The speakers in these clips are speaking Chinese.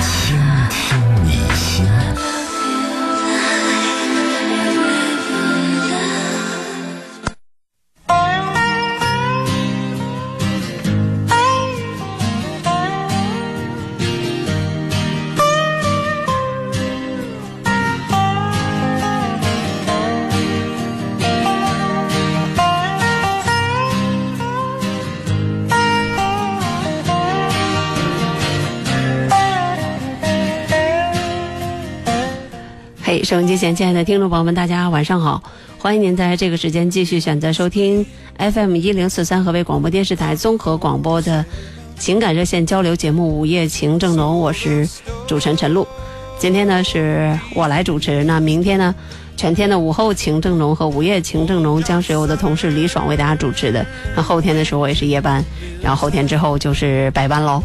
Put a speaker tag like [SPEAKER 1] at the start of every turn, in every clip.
[SPEAKER 1] 倾听你心。
[SPEAKER 2] 收音机前亲爱的听众朋友们，大家晚上好！欢迎您在这个时间继续选择收听 FM 一零四三河北广播电视台综合广播的情感热线交流节目《午夜情正浓》，我是主持人陈露。今天呢是我来主持，那明天呢全天的午后情正浓和午夜情正浓将是由我的同事李爽为大家主持的。那后天的时候我也是夜班，然后后天之后就是白班喽。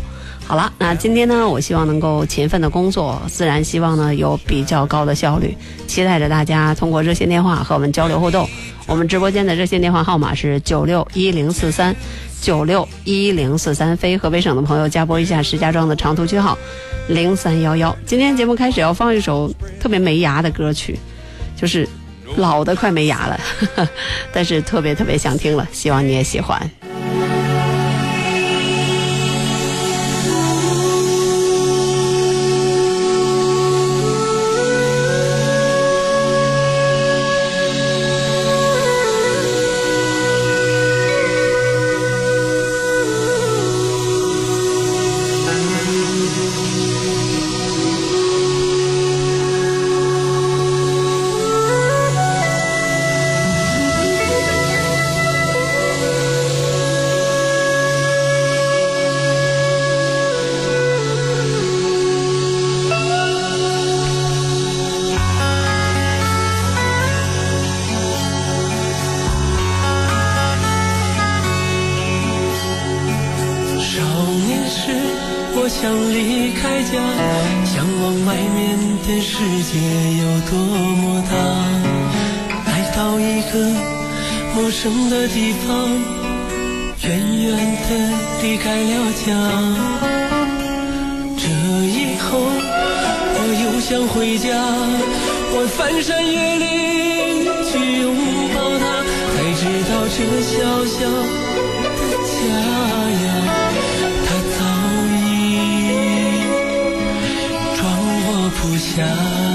[SPEAKER 2] 好了，那今天呢，我希望能够勤奋的工作，自然希望呢有比较高的效率，期待着大家通过热线电话和我们交流互动。我们直播间的热线电话号码是九六一零四三九六一零四三，非河北省的朋友加拨一下石家庄的长途区号零三幺幺。今天节目开始要放一首特别没牙的歌曲，就是老的快没牙了，但是特别特别想听了，希望你也喜欢。
[SPEAKER 3] 想离开家，向往外面的世界有多么大。来到一个陌生的地方，远远的离开了家。这以后，我又想回家，我翻山越岭去拥抱它，才知道这小小的家呀。不想。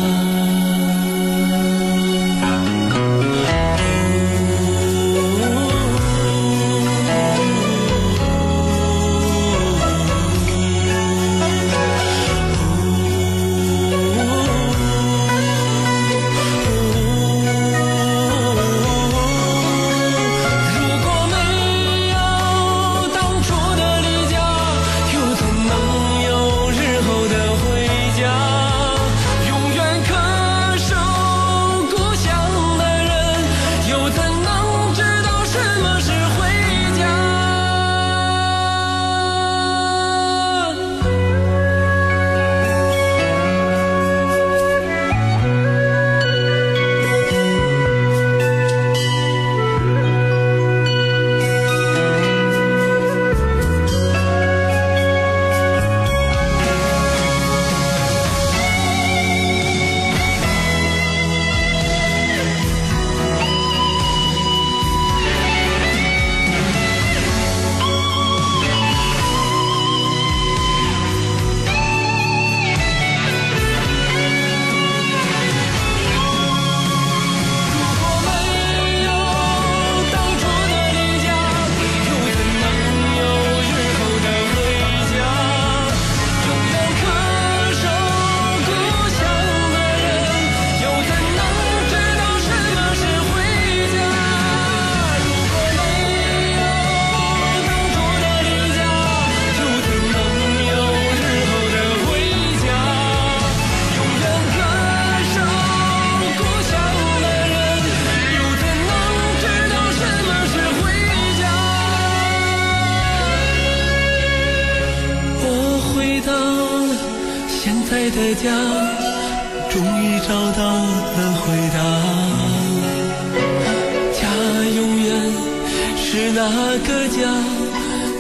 [SPEAKER 3] 是那个家，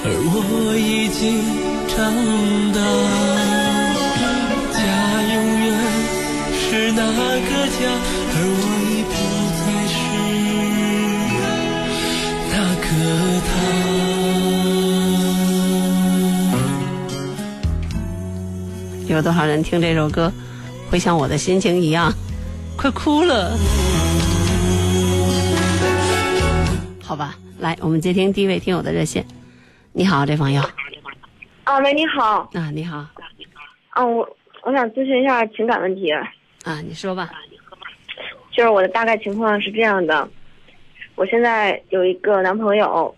[SPEAKER 3] 而我已经长大。家永远是那个家，而我已不再是那个他。
[SPEAKER 2] 有多少人听这首歌，会像我的心情一样，快哭了？好吧，来，我们接听第一位听友的热线。你好，这朋友
[SPEAKER 4] 啊，喂，你好，
[SPEAKER 2] 啊，你好
[SPEAKER 4] 啊，我我想咨询一下情感问题，
[SPEAKER 2] 啊，你说吧。
[SPEAKER 4] 就是我的大概情况是这样的，我现在有一个男朋友，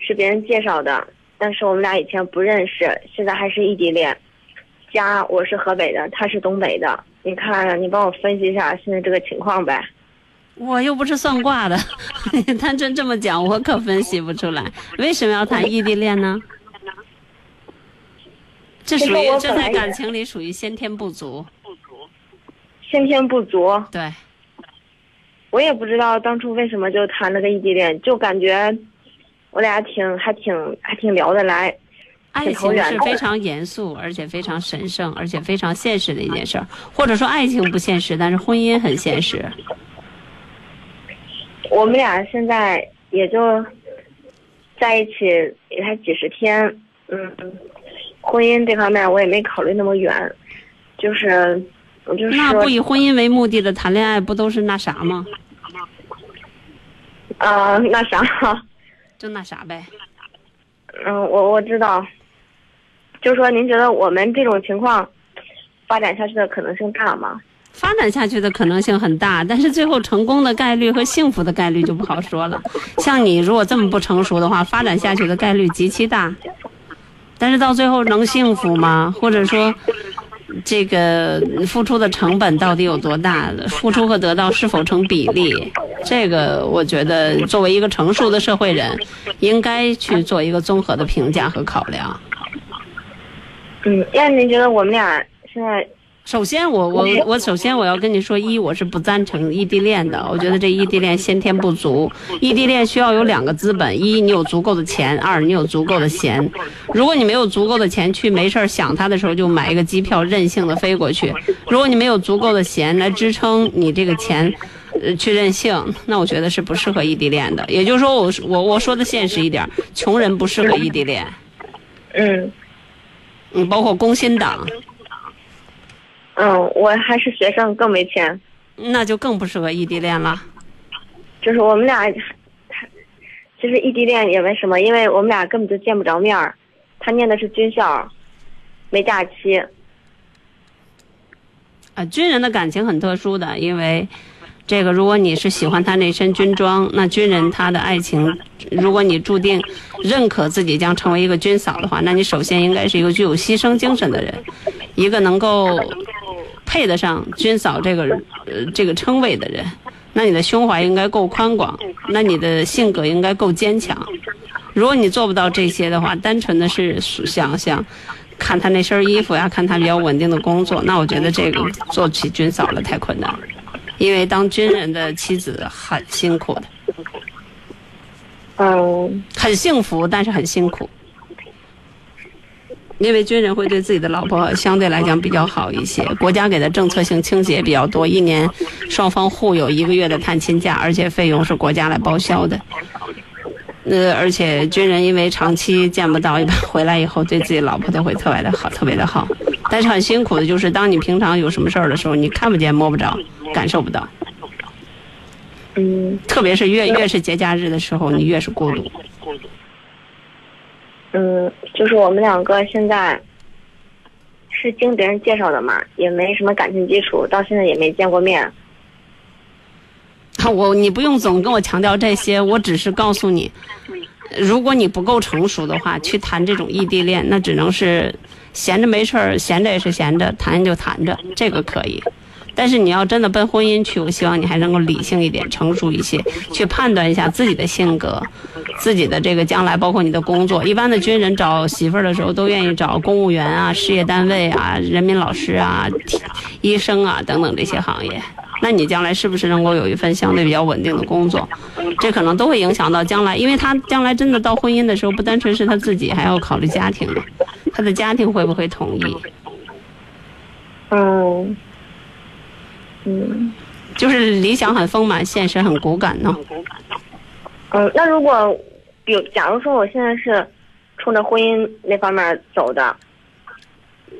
[SPEAKER 4] 是别人介绍的，但是我们俩以前不认识，现在还是异地恋。家我是河北的，他是东北的，你看你帮我分析一下现在这个情况呗。
[SPEAKER 2] 我又不是算卦的，他真这么讲，我可分析不出来。为什么要谈异地恋呢？这属于这在感情里属于先天不足。
[SPEAKER 4] 先天不足，
[SPEAKER 2] 对，
[SPEAKER 4] 我也不知道当初为什么就谈了个异地恋，就感觉我俩挺还挺还挺聊得来。
[SPEAKER 2] 爱情是非常严肃，而且非常神圣，而且非常现实的一件事儿。或者说爱情不现实，但是婚姻很现实。
[SPEAKER 4] 我们俩现在也就在一起也才几十天，嗯，婚姻这方面我也没考虑那么远，就是我就是说
[SPEAKER 2] 那不以婚姻为目的的谈恋爱，不都是那啥吗？
[SPEAKER 4] 呃那啥，
[SPEAKER 2] 就那啥呗。
[SPEAKER 4] 嗯，我我知道，就说您觉得我们这种情况发展下去的可能性大吗？
[SPEAKER 2] 发展下去的可能性很大，但是最后成功的概率和幸福的概率就不好说了。像你如果这么不成熟的话，发展下去的概率极其大，但是到最后能幸福吗？或者说，这个付出的成本到底有多大？付出和得到是否成比例？这个我觉得作为一个成熟的社会人，应该去做一个综合的评价和考量。
[SPEAKER 4] 嗯，那您觉得我们俩现在
[SPEAKER 2] 首先我，我我首先我要跟你说，一我是不赞成异地恋的。我觉得这异地恋先天不足，异地恋需要有两个资本：一你有足够的钱，二你有足够的闲。如果你没有足够的钱去没事儿想他的时候就买一个机票任性的飞过去，如果你没有足够的闲来支撑你这个钱。呃，去任性，那我觉得是不适合异地恋的。也就是说我，我我说的现实一点，穷人不适合异地恋。
[SPEAKER 4] 嗯
[SPEAKER 2] 嗯，包括工薪党，
[SPEAKER 4] 嗯，我还是学生，更没钱。
[SPEAKER 2] 那就更不适合异地恋了。
[SPEAKER 4] 就是我们俩，其实异地恋也没什么，因为我们俩根本就见不着面儿。他念的是军校，没假期。
[SPEAKER 2] 啊，军人的感情很特殊的，因为这个，如果你是喜欢他那身军装，那军人他的爱情，如果你注定认可自己将成为一个军嫂的话，那你首先应该是一个具有牺牲精神的人，一个能够配得上军嫂这个呃这个称谓的人。那你的胸怀应该够宽广，那你的性格应该够坚强。如果你做不到这些的话，单纯的是想想看他那身衣服呀，看他比较稳定的工作，那我觉得这个做起军嫂了太困难了，因为当军人的妻子很辛苦的，
[SPEAKER 4] 嗯
[SPEAKER 2] 很幸福，但是很辛苦。因为军人会对自己的老婆相对来讲比较好一些，国家给的政策性倾斜比较多，一年双方互有一个月的探亲假，而且费用是国家来报销的。呃，而且军人因为长期见不到，一般回来以后对自己老婆都会特别的好，特别的好。但是很辛苦的就是，当你平常有什么事儿的时候，你看不见、摸不着、感受不到。
[SPEAKER 4] 嗯
[SPEAKER 2] 特别是越越是节假日的时候，你越是孤独。
[SPEAKER 4] 嗯，就是我们两个现在是经别人介绍的嘛，也没什么感情基础，到现在也没见过面。
[SPEAKER 2] 我你不用总跟我强调这些，我只是告诉你，如果你不够成熟的话，去谈这种异地恋，那只能是闲着没事儿，闲着也是闲着，谈就谈着，这个可以。但是你要真的奔婚姻去，我希望你还能够理性一点、成熟一些，去判断一下自己的性格、自己的这个将来，包括你的工作。一般的军人找媳妇儿的时候，都愿意找公务员啊、事业单位啊、人民老师啊、医生啊等等这些行业。那你将来是不是能够有一份相对比较稳定的工作？这可能都会影响到将来，因为他将来真的到婚姻的时候，不单纯是他自己，还要考虑家庭，他的家庭会不会同意？
[SPEAKER 4] 嗯，嗯，
[SPEAKER 2] 就是理想很丰满，现实很骨感呢。
[SPEAKER 4] 嗯，那如果有，假如说我现在是冲着婚姻那方面走的，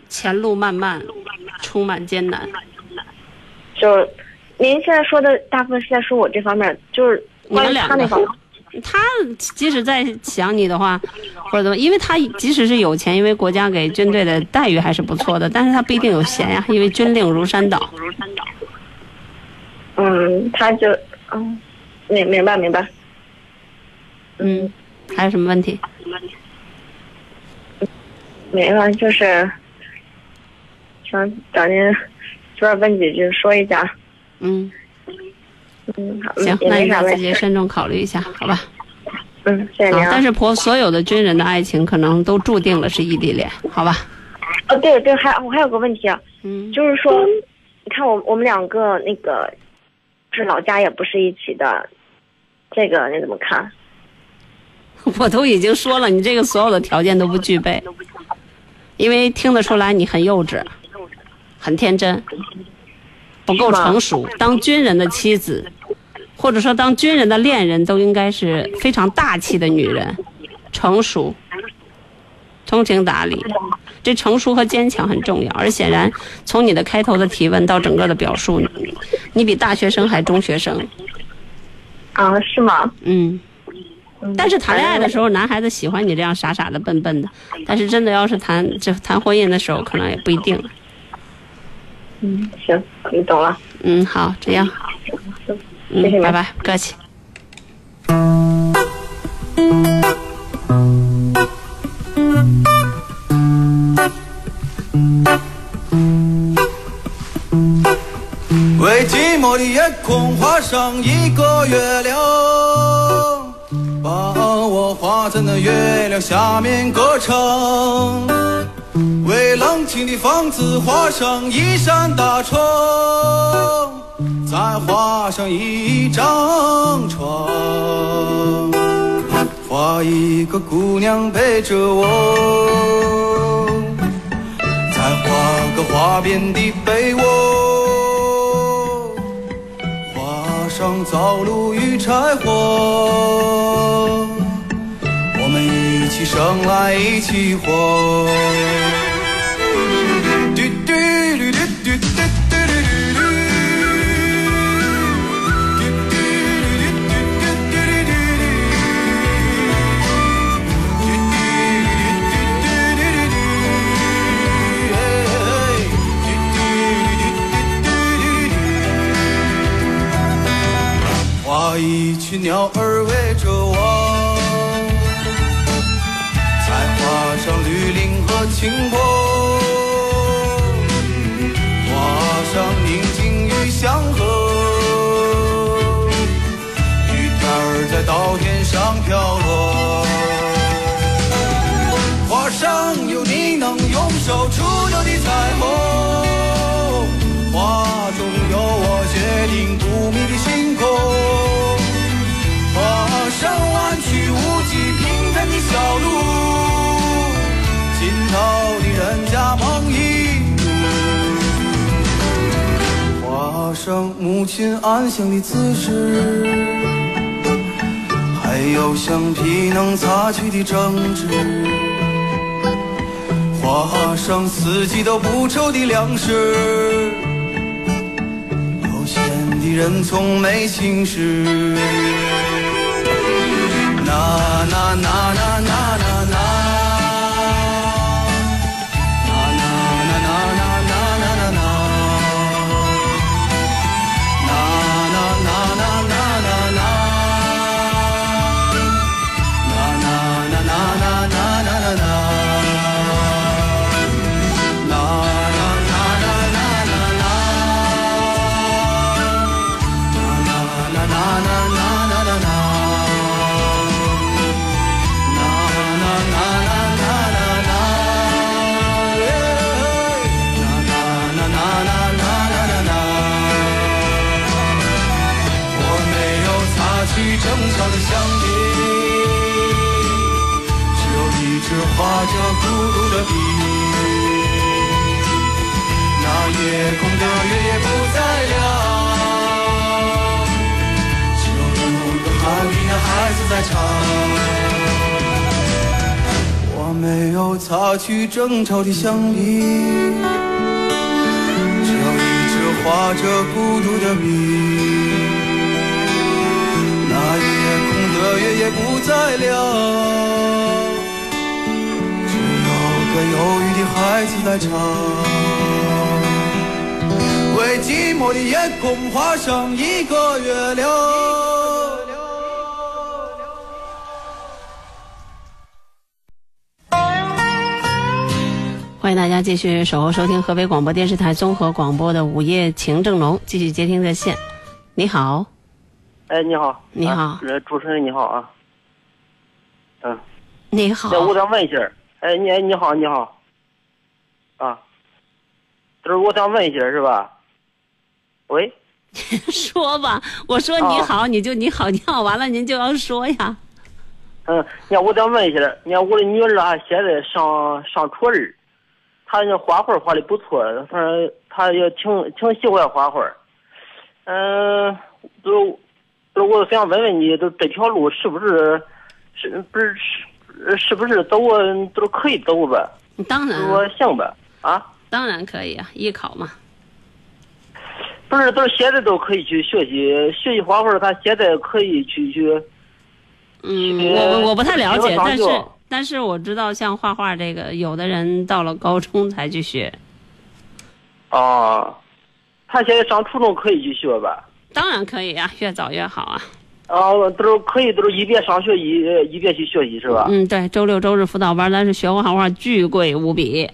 [SPEAKER 2] 前路漫漫，充满艰难。
[SPEAKER 4] 就您现在说的大部分是在说我这方面，就是关于
[SPEAKER 2] 你们两个
[SPEAKER 4] 他那方面。
[SPEAKER 2] 他即使在想你的话，或者怎么，因为他即使是有钱，因为国家给军队的待遇还是不错的，但是他不一定有闲呀，因为军令如山倒如山倒。
[SPEAKER 4] 嗯，他就嗯，明明白明白。
[SPEAKER 2] 嗯，还有什么问题？
[SPEAKER 4] 没了，就是想找您随便问几句，说一下。
[SPEAKER 2] 嗯，
[SPEAKER 4] 嗯，好，
[SPEAKER 2] 行，那你把自己。慎重考虑一下，好吧？
[SPEAKER 4] 嗯，谢谢
[SPEAKER 2] 啊
[SPEAKER 4] 您，啊。
[SPEAKER 2] 但是婆所有的军人的爱情可能都注定了是异地恋，好吧？
[SPEAKER 4] 哦，对对，还我还有个问题啊，
[SPEAKER 2] 嗯，
[SPEAKER 4] 就是说，你看我我们两个那个，是老家也不是一起的，这个你怎么看？
[SPEAKER 2] 我都已经说了，你这个所有的条件都不具备，因为听得出来你很幼稚，很天真，不够成熟。当军人的妻子，或者说当军人的恋人，都应该是非常大气的女人，成熟、通情达理。这成熟和坚强很重要，而显然从你的开头的提问到整个的表述，你你比大学生还中学生。
[SPEAKER 4] 啊，是吗？
[SPEAKER 2] 嗯。
[SPEAKER 4] 嗯
[SPEAKER 2] 但是谈恋爱的时候，男孩子喜欢你这样傻傻的、笨笨的。但是真的要是谈这谈婚姻的时候，可能也不一定了。
[SPEAKER 4] 嗯，行，你懂了。
[SPEAKER 2] 嗯，好，这样，嗯，
[SPEAKER 4] 谢谢
[SPEAKER 2] 拜拜，不客气。
[SPEAKER 5] 为寂寞的夜空画上一个月亮，把我画在那月亮下面歌唱。为冷清的房子画上一扇大窗，再画上一张床，画一个姑娘陪着我。再画个花边的被窝，画上灶炉与柴火，我们一起生来一起活。群鸟儿围着我，再画上绿林和青坡，画上宁静与祥和，雨点儿在稻田上飘落。画上有你能用手触到的彩虹，母亲安详的姿势。还有橡皮能擦去的争执，画上四季都不愁的粮食，有钱的人从没心事。那那那那小的橡皮，只有一支画着孤独的笔。那夜空的月也不再亮，只有有个好听的孩子在唱。我没有擦去争吵的橡皮，只有一支画着孤独的笔。不再亮，只有个忧郁的孩子在唱，为寂寞的夜空画上一个月亮。
[SPEAKER 2] 欢迎大家继续守候收听河北广播电视台综合广播的午夜情正浓，继续接听热线。你好，
[SPEAKER 6] 哎，你好，
[SPEAKER 2] 你好
[SPEAKER 6] 主持人你好啊，嗯，
[SPEAKER 2] 你好。
[SPEAKER 6] 那，我想问一下，哎，你你好你好，啊，就是我想问一下是吧？喂，
[SPEAKER 2] 说吧。我说你好，你就你好，你好，完了您就要说呀。
[SPEAKER 6] 嗯，你看我想问一下，你看我的女儿啊，现在上上初二，她那画画画的不错，反正她也挺挺喜欢画画，嗯，都都我想问问你，就这条路是不是是不是是是不是走啊都可以走吧？
[SPEAKER 2] 当然，
[SPEAKER 6] 我行吧？啊，
[SPEAKER 2] 当然可以啊，艺考嘛。
[SPEAKER 6] 不是，都是现在都可以去学习学习画画，他现在可以去去。
[SPEAKER 2] 嗯，我我我不太了解，但是但是我知道，像画画这个，有的人到了高中才去学。
[SPEAKER 6] 啊，他现在上初中可以去学吧？
[SPEAKER 2] 当然可以啊，越早越好啊。
[SPEAKER 6] 啊，都是可以，都是一边上学一一边去学习是吧？
[SPEAKER 2] 嗯，对，周六周日辅导班，但是学画画巨贵无比。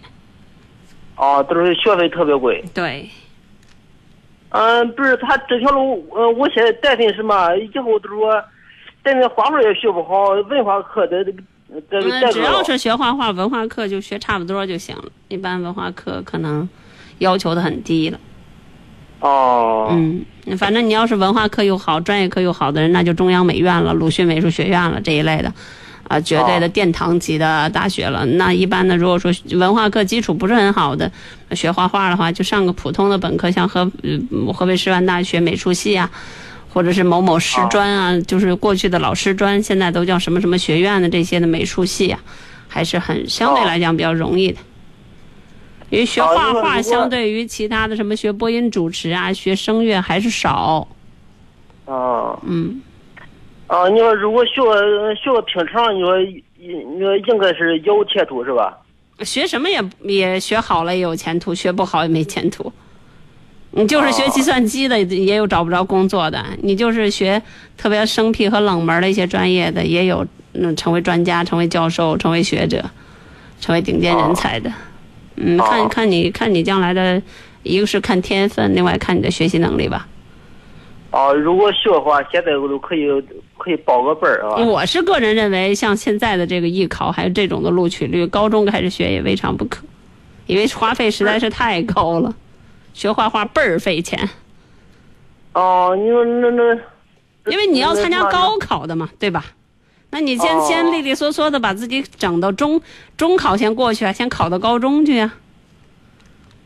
[SPEAKER 6] 啊，都是学费特别贵。
[SPEAKER 2] 对，
[SPEAKER 6] 嗯，不是，他这条路，呃，我现在担心什么？以后都是说，担心画画也学不好，文化课得得得
[SPEAKER 2] 嗯，
[SPEAKER 6] 得
[SPEAKER 2] 只要是学画画，文化课就学差不多就行了。一般文化课可能要求的很低了。
[SPEAKER 6] 哦，
[SPEAKER 2] 嗯，反正你要是文化课又好，专业课又好的人，那就中央美院了、鲁迅美术学院了这一类的，啊，绝对的
[SPEAKER 6] 哦
[SPEAKER 2] 殿堂级的大学了。那一般的，如果说文化课基础不是很好的，学画画的话，就上个普通的本科，像河呃河北师范大学美术系啊，或者是某某师专啊，就是过去的老师专，现在都叫什么什么学院的这些的美术系啊，还是很相对
[SPEAKER 6] 哦
[SPEAKER 2] 来讲比较容易的。因为学
[SPEAKER 6] 哦
[SPEAKER 2] 画画相对于其他的什么学播音主持啊、学声乐还是少，
[SPEAKER 6] 啊，
[SPEAKER 2] 嗯，
[SPEAKER 6] 啊，你说如果学学个平常，你说你说应该是有前途是吧？
[SPEAKER 2] 学什么也也学好了也有前途，学不好也没前途。你就是学
[SPEAKER 6] 哦
[SPEAKER 2] 计算机的，也有找不着工作的；你就是学特别生僻和冷门的一些专业的，也有嗯成为专家、成为教授、成为学者、成为顶尖人才的。嗯，看
[SPEAKER 6] 哦
[SPEAKER 2] 看你看你将来的，一个是看天分，另外看你的学习能力吧。
[SPEAKER 6] 哦，如果学的话，现在我都可以可以报个班儿啊。
[SPEAKER 2] 我是个人认为，像现在的这个艺考，还有这种的录取率，高中开始学也未尝不可，因为花费实在是太高了，学画画倍儿费钱，
[SPEAKER 6] 哦、你说那那，
[SPEAKER 2] 因为你要参加高考的嘛，对吧？那你先、
[SPEAKER 6] 哦
[SPEAKER 2] 先利利索索的把自己整到中中考先过去啊，先考到高中去啊。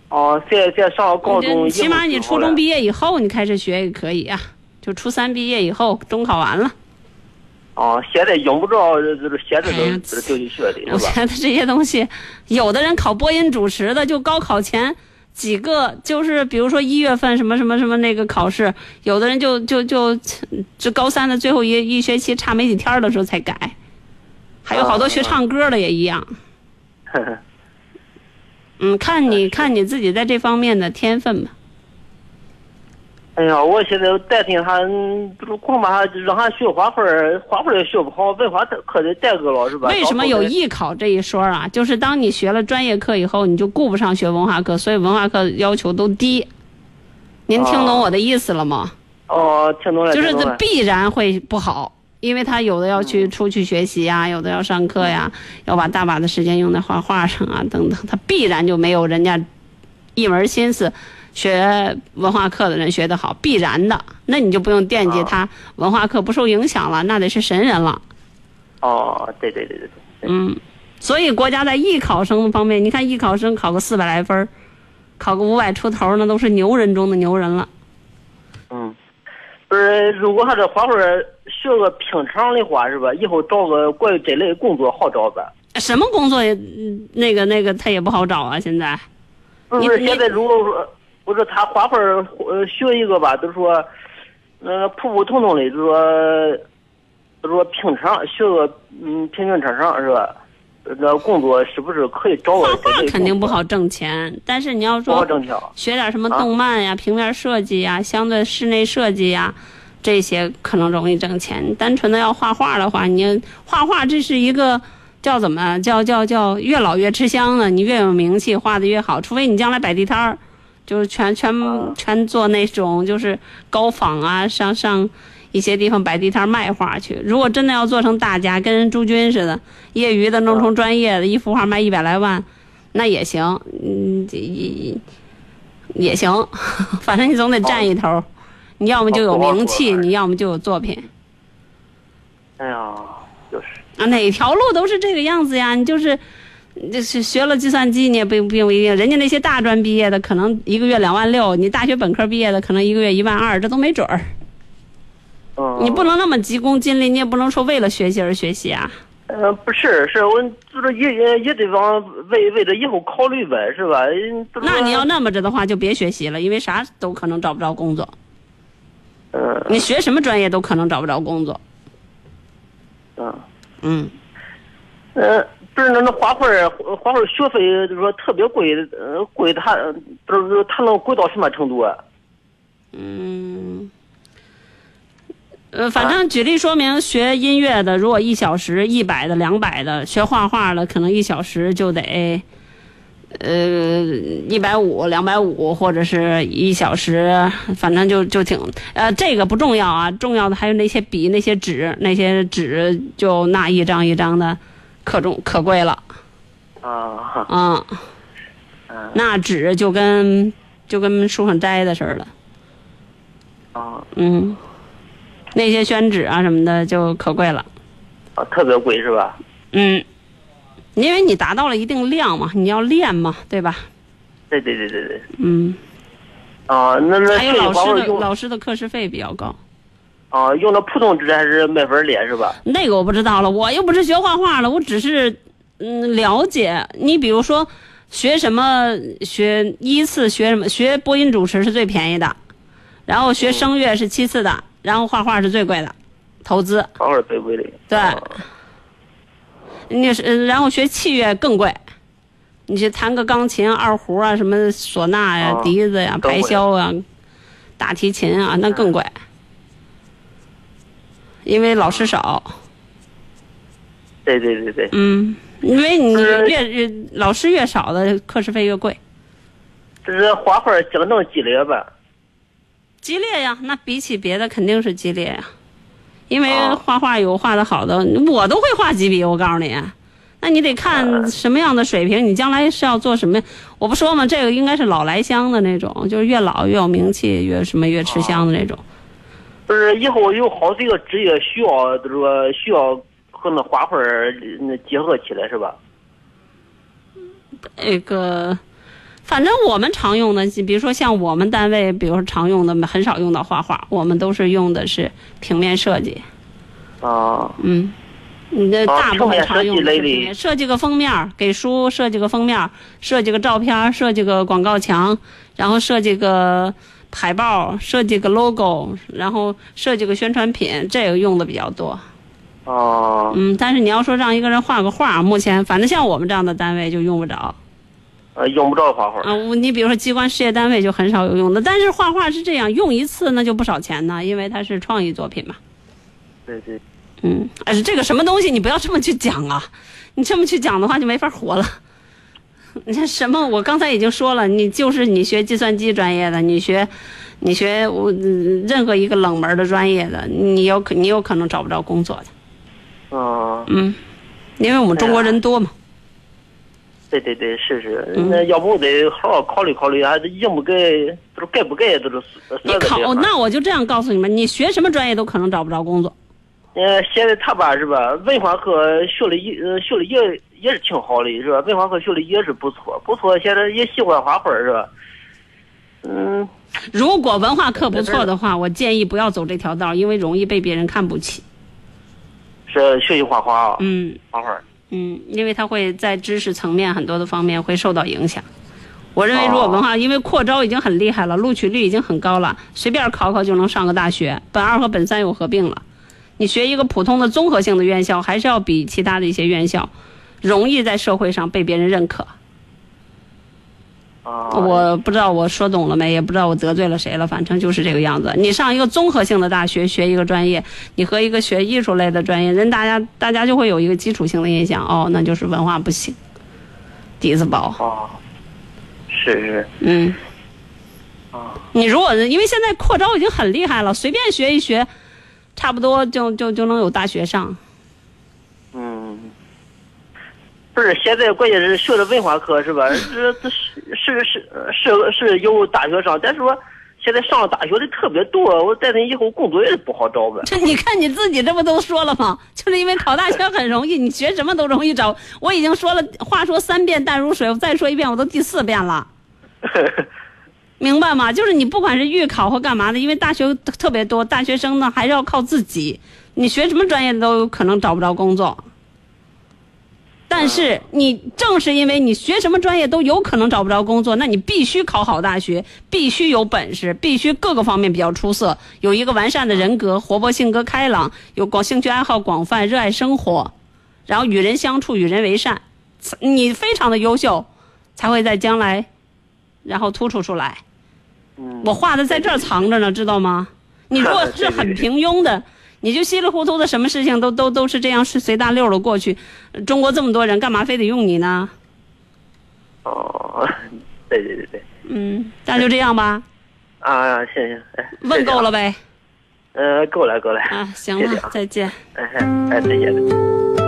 [SPEAKER 6] 哦，现在上高中
[SPEAKER 2] 起码你初中毕业以后，你开始学也可以啊。就初三毕业以后，中考完了，
[SPEAKER 6] 哦，现在用不着，就是现在都就去学的
[SPEAKER 2] 我？觉得这些东西，有的人考播音主持的，就高考前几个，就是比如说一月份什么什么什么那个考试，有的人就就就就高三的最后一一学期差没几天的时候才改，还有好多学唱歌的也一样。嗯，看你 看你自己在这方面的天分吧。
[SPEAKER 6] 哎呀，我现在担心他，嗯不是光把他让他学画画，画画也学不好，文化课得带个了是吧？
[SPEAKER 2] 为什么有艺考这一说啊？就是当你学了专业课以后，你就顾不上学文化课，所以文化课要求都低。您听懂我的意思了吗？
[SPEAKER 6] 哦，听懂了，
[SPEAKER 2] 就是这必然会不好，因为他有的要去出去学习呀，有的要上课呀，要把大把的时间用在画画上啊，等等，他必然就没有人家一门心思学文化课的人学得好，必然的。那你就不用惦记
[SPEAKER 6] 啊
[SPEAKER 2] 他文化课不受影响了，那得是神人了。
[SPEAKER 6] 哦，对对对对对，
[SPEAKER 2] 嗯，所以国家在艺考生方面，你看艺考生考个四百来分儿，考个五百出头，那都是牛人中的牛人了。
[SPEAKER 6] 嗯，不是，如果他这画画学个平常的话，是吧？以后找个关于这类工作好找呗。
[SPEAKER 2] 什么工作也嗯那个那个他也不好找啊，现在。
[SPEAKER 6] 不是，
[SPEAKER 2] 你
[SPEAKER 6] 现在如果说，我说他画画呃学一个吧，都说，呃普普通通的，就说，就说平常学个嗯平平常常是吧？那工作是不是可以找我
[SPEAKER 2] 画画肯定不好挣钱，但是你要说。学点什么
[SPEAKER 6] 啊
[SPEAKER 2] 动漫呀、平面设计呀、相对室内设计呀，这些可能容易挣钱。单纯的要画画的话，你画画这是一个叫怎么叫叫叫越老越吃香呢？你越有名气，画的越好。除非你将来摆地摊儿，就是全全
[SPEAKER 6] 啊
[SPEAKER 2] 全做那种就是高仿啊，上上一些地方摆地摊儿卖画去。如果真的要做成大家，跟人朱军似的，业余的弄成专业的，一幅画卖一百来万，那也行。嗯，这也也行，反正你总得占一头儿。你要么就有名气，你要么就有作品
[SPEAKER 6] 哎呀，就是
[SPEAKER 2] 啊，哪条路都是这个样子呀。你就是，就是学了计算机，你也并并不一定。人家那些大专毕业的，可能一个月两万六；你大学本科毕业的，可能一个月一万二，这都没准儿。
[SPEAKER 6] 嗯，
[SPEAKER 2] 你不能那么急功近利，你也不能说为了学习而学习啊。
[SPEAKER 6] 呃，不是，是我就是也也也得往为为了以后考虑呗，是吧？
[SPEAKER 2] 那你要那么着的话，就别学习了，因为啥都可能找不着工作。
[SPEAKER 6] 嗯
[SPEAKER 2] 你学什么专业都可能找不着工作。
[SPEAKER 6] 嗯
[SPEAKER 2] 嗯，
[SPEAKER 6] 呃，不是那那画画儿画画儿学费就是说特别贵，呃，贵他不是他能贵到什么程度啊？
[SPEAKER 2] 嗯呃，反正举例说明，学音乐的如果一小时一百的、两百的；学画画的可能一小时就得，呃，一百五、两百五，或者是一小时，反正就就挺呃，这个不重要啊，重要的还有那些笔、那些纸、那些纸，就那一张一张的，可重可贵了。
[SPEAKER 6] 啊，
[SPEAKER 2] 嗯，
[SPEAKER 6] 嗯
[SPEAKER 2] 那纸就跟就跟树上摘的似的。
[SPEAKER 6] 啊
[SPEAKER 2] 嗯，那些宣纸啊什么的就可贵了。
[SPEAKER 6] 啊，特别贵是吧？
[SPEAKER 2] 嗯，因为你达到了一定量嘛，你要练嘛，对吧？
[SPEAKER 6] 对对对对对。
[SPEAKER 2] 嗯，
[SPEAKER 6] 啊，那那
[SPEAKER 2] 还有老师的老师的课时费比较高，
[SPEAKER 6] 啊用的普通纸还是麦粉脸是吧？
[SPEAKER 2] 那个我不知道了，我又不是学画画的，我只是嗯了解。你比如说学什么，学依次学什么，学播音主持是最便宜的，然后学声乐是其次的，然后画画是最贵的，投资。
[SPEAKER 6] 画画最贵的。
[SPEAKER 2] 对
[SPEAKER 6] 啊
[SPEAKER 2] 你是，呃然后学器乐更贵，你去弹个钢琴、二胡啊，什么唢呐呀、
[SPEAKER 6] 哦
[SPEAKER 2] 笛子呀、排箫啊、大提琴啊，那更贵，因为老师少。
[SPEAKER 6] 对对对对。
[SPEAKER 2] 嗯，因为你越越老师越少的课时费越贵，
[SPEAKER 6] 这是画画竞争激烈吧？
[SPEAKER 2] 激烈呀。那比起别的肯定是激烈呀，因为
[SPEAKER 6] 哦
[SPEAKER 2] 画画有画的好的，我都会画几笔。我告诉你，那你得看什么样的水平，你将来是要做什么？我不说嘛，这个应该是老来香的那种，就是越老越有名气，越什么越吃香的那种。
[SPEAKER 6] 不是以后有好几个职业需要，就是说需要和那画画儿那结合起来是吧？
[SPEAKER 2] 那个，反正我们常用的，比如说像我们单位，比如说常用的很少用到画画，我们都是用的是平面设计。
[SPEAKER 6] 啊
[SPEAKER 2] 嗯，你的
[SPEAKER 6] 哦
[SPEAKER 2] 大部分常用的是
[SPEAKER 6] 平面设计
[SPEAKER 2] 个封面儿，给书设计个封面儿，设计个照片儿，设计个广告墙，然后设计个海报，设计个 logo，然后设计个宣传品，这个用的比较多。
[SPEAKER 6] 哦
[SPEAKER 2] 嗯，但是你要说让一个人画个画，目前反正像我们这样的单位就用不着。
[SPEAKER 6] 呃用不着画画。
[SPEAKER 2] 啊，我你比如说机关事业单位就很少有用的，但是画画是这样，用一次那就不少钱呢，因为它是创意作品嘛。
[SPEAKER 6] 对对。
[SPEAKER 2] 嗯，哎这个什么东西，你不要这么去讲啊！你这么去讲的话，就没法活了。你看什么？我刚才已经说了，你就是你学计算机专业的，你学，你学我、嗯任何一个冷门的专业的，你有可你有可能找不着工作的。
[SPEAKER 6] 嗯，
[SPEAKER 2] 嗯，因为我们中国人多嘛。
[SPEAKER 6] 对对对，是是，
[SPEAKER 2] 嗯
[SPEAKER 6] 那要不得好好考虑考虑，还是应不该，就是该不该，就是
[SPEAKER 2] 你考，那我就这样告诉你们，你学什么专业都可能找不着工作。
[SPEAKER 6] 呃，现在他吧是吧？文化课学了一呃学了一也是挺好的，是吧？文化课学的也是不错，不错，现在也喜欢画画，是吧？嗯，
[SPEAKER 2] 如果文化课不错的话，我建议不要走这条道，因为容易被别人看不起。
[SPEAKER 6] 是学习画画啊，
[SPEAKER 2] 嗯
[SPEAKER 6] 画画。
[SPEAKER 2] 嗯，因为他会在知识层面很多的方面会受到影响。我认为，如果文化，因为扩招已经很厉害了，录取率已经很高了，随便考考就能上个大学，本二和本三又合并了。你学一个普通的综合性的院校，还是要比其他的一些院校容易在社会上被别人认可。
[SPEAKER 6] 啊，
[SPEAKER 2] 我不知道我说懂了没，也不知道我得罪了谁了，反正就是这个样子。你上一个综合性的大学学一个专业，你和一个学艺术类的专业，人大家大家就会有一个基础性的印象，哦，那就是文化不行，底子薄。
[SPEAKER 6] 啊，是是
[SPEAKER 2] 嗯，
[SPEAKER 6] 啊，
[SPEAKER 2] 你如果因为现在扩招已经很厉害了，随便学一学，差不多就就就能有大学上。
[SPEAKER 6] 嗯，不是，现在关键是学的文化课是吧？这这是是是是是有大学上，但是说现在上了大学的特别多，我在那以后工作也是不好找呗。
[SPEAKER 2] 这你看你自己这不都说了吗？就是因为考大学很容易，你学什么都容易找。我已经说了，话说三遍淡如水，我再说一遍，我都第四遍了。明白吗？就是你不管是预考或干嘛的，因为大学特别多，大学生呢还是要靠自己。你学什么专业都有可能找不着工作。但是你正是因为你学什么专业都有可能找不着工作，那你必须考好大学，必须有本事，必须各个方面比较出色，有一个完善的人格，活泼性格开朗，有广兴趣爱好广泛，热爱生活，然后与人相处，与人为善，你非常的优秀，才会在将来，然后突出出来。
[SPEAKER 6] 嗯，
[SPEAKER 2] 我画的在这儿藏着呢，知道吗？你如果是很平庸的，你就稀里糊涂的，什么事情都都都是这样是随大溜的过去。中国这么多人，干嘛非得用你呢？
[SPEAKER 6] 哦，对对对对，
[SPEAKER 2] 嗯，那就这样吧，
[SPEAKER 6] 啊，行行，哎，
[SPEAKER 2] 问够了呗？
[SPEAKER 6] 呃，够了够了，
[SPEAKER 2] 啊，行了再见。
[SPEAKER 6] 哎哎哎，再见。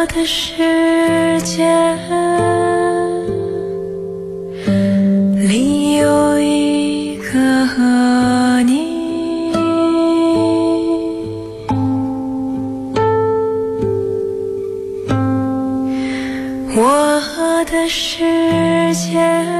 [SPEAKER 7] 我的世界里有一个和你，我的世界。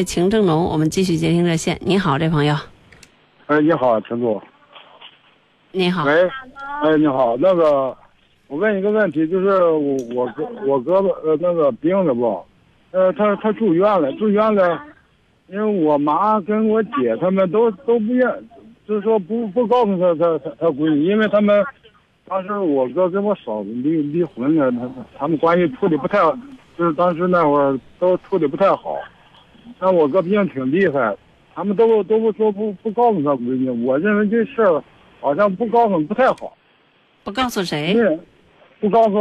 [SPEAKER 2] 是午夜情正浓，我们继续接听热线。你好，这朋友，
[SPEAKER 8] 哎，你好，陈总。
[SPEAKER 2] 你好，
[SPEAKER 8] 喂，哎，你好，那个，我问一个问题，就是我我哥我哥哥呃那个病了不，呃他他住院了，住院了，因为我妈跟我姐他们都都不愿，就是说不不告诉他他他他闺女，因为他们当时我哥跟我嫂子离离婚了，他他们关系处理不太，就是当时那会儿都处理不太好，那我哥病挺厉害，他们都都不说不不告诉他闺女，我认为这事儿。好像不告诉不太好，
[SPEAKER 2] 不告诉谁？
[SPEAKER 8] 不告诉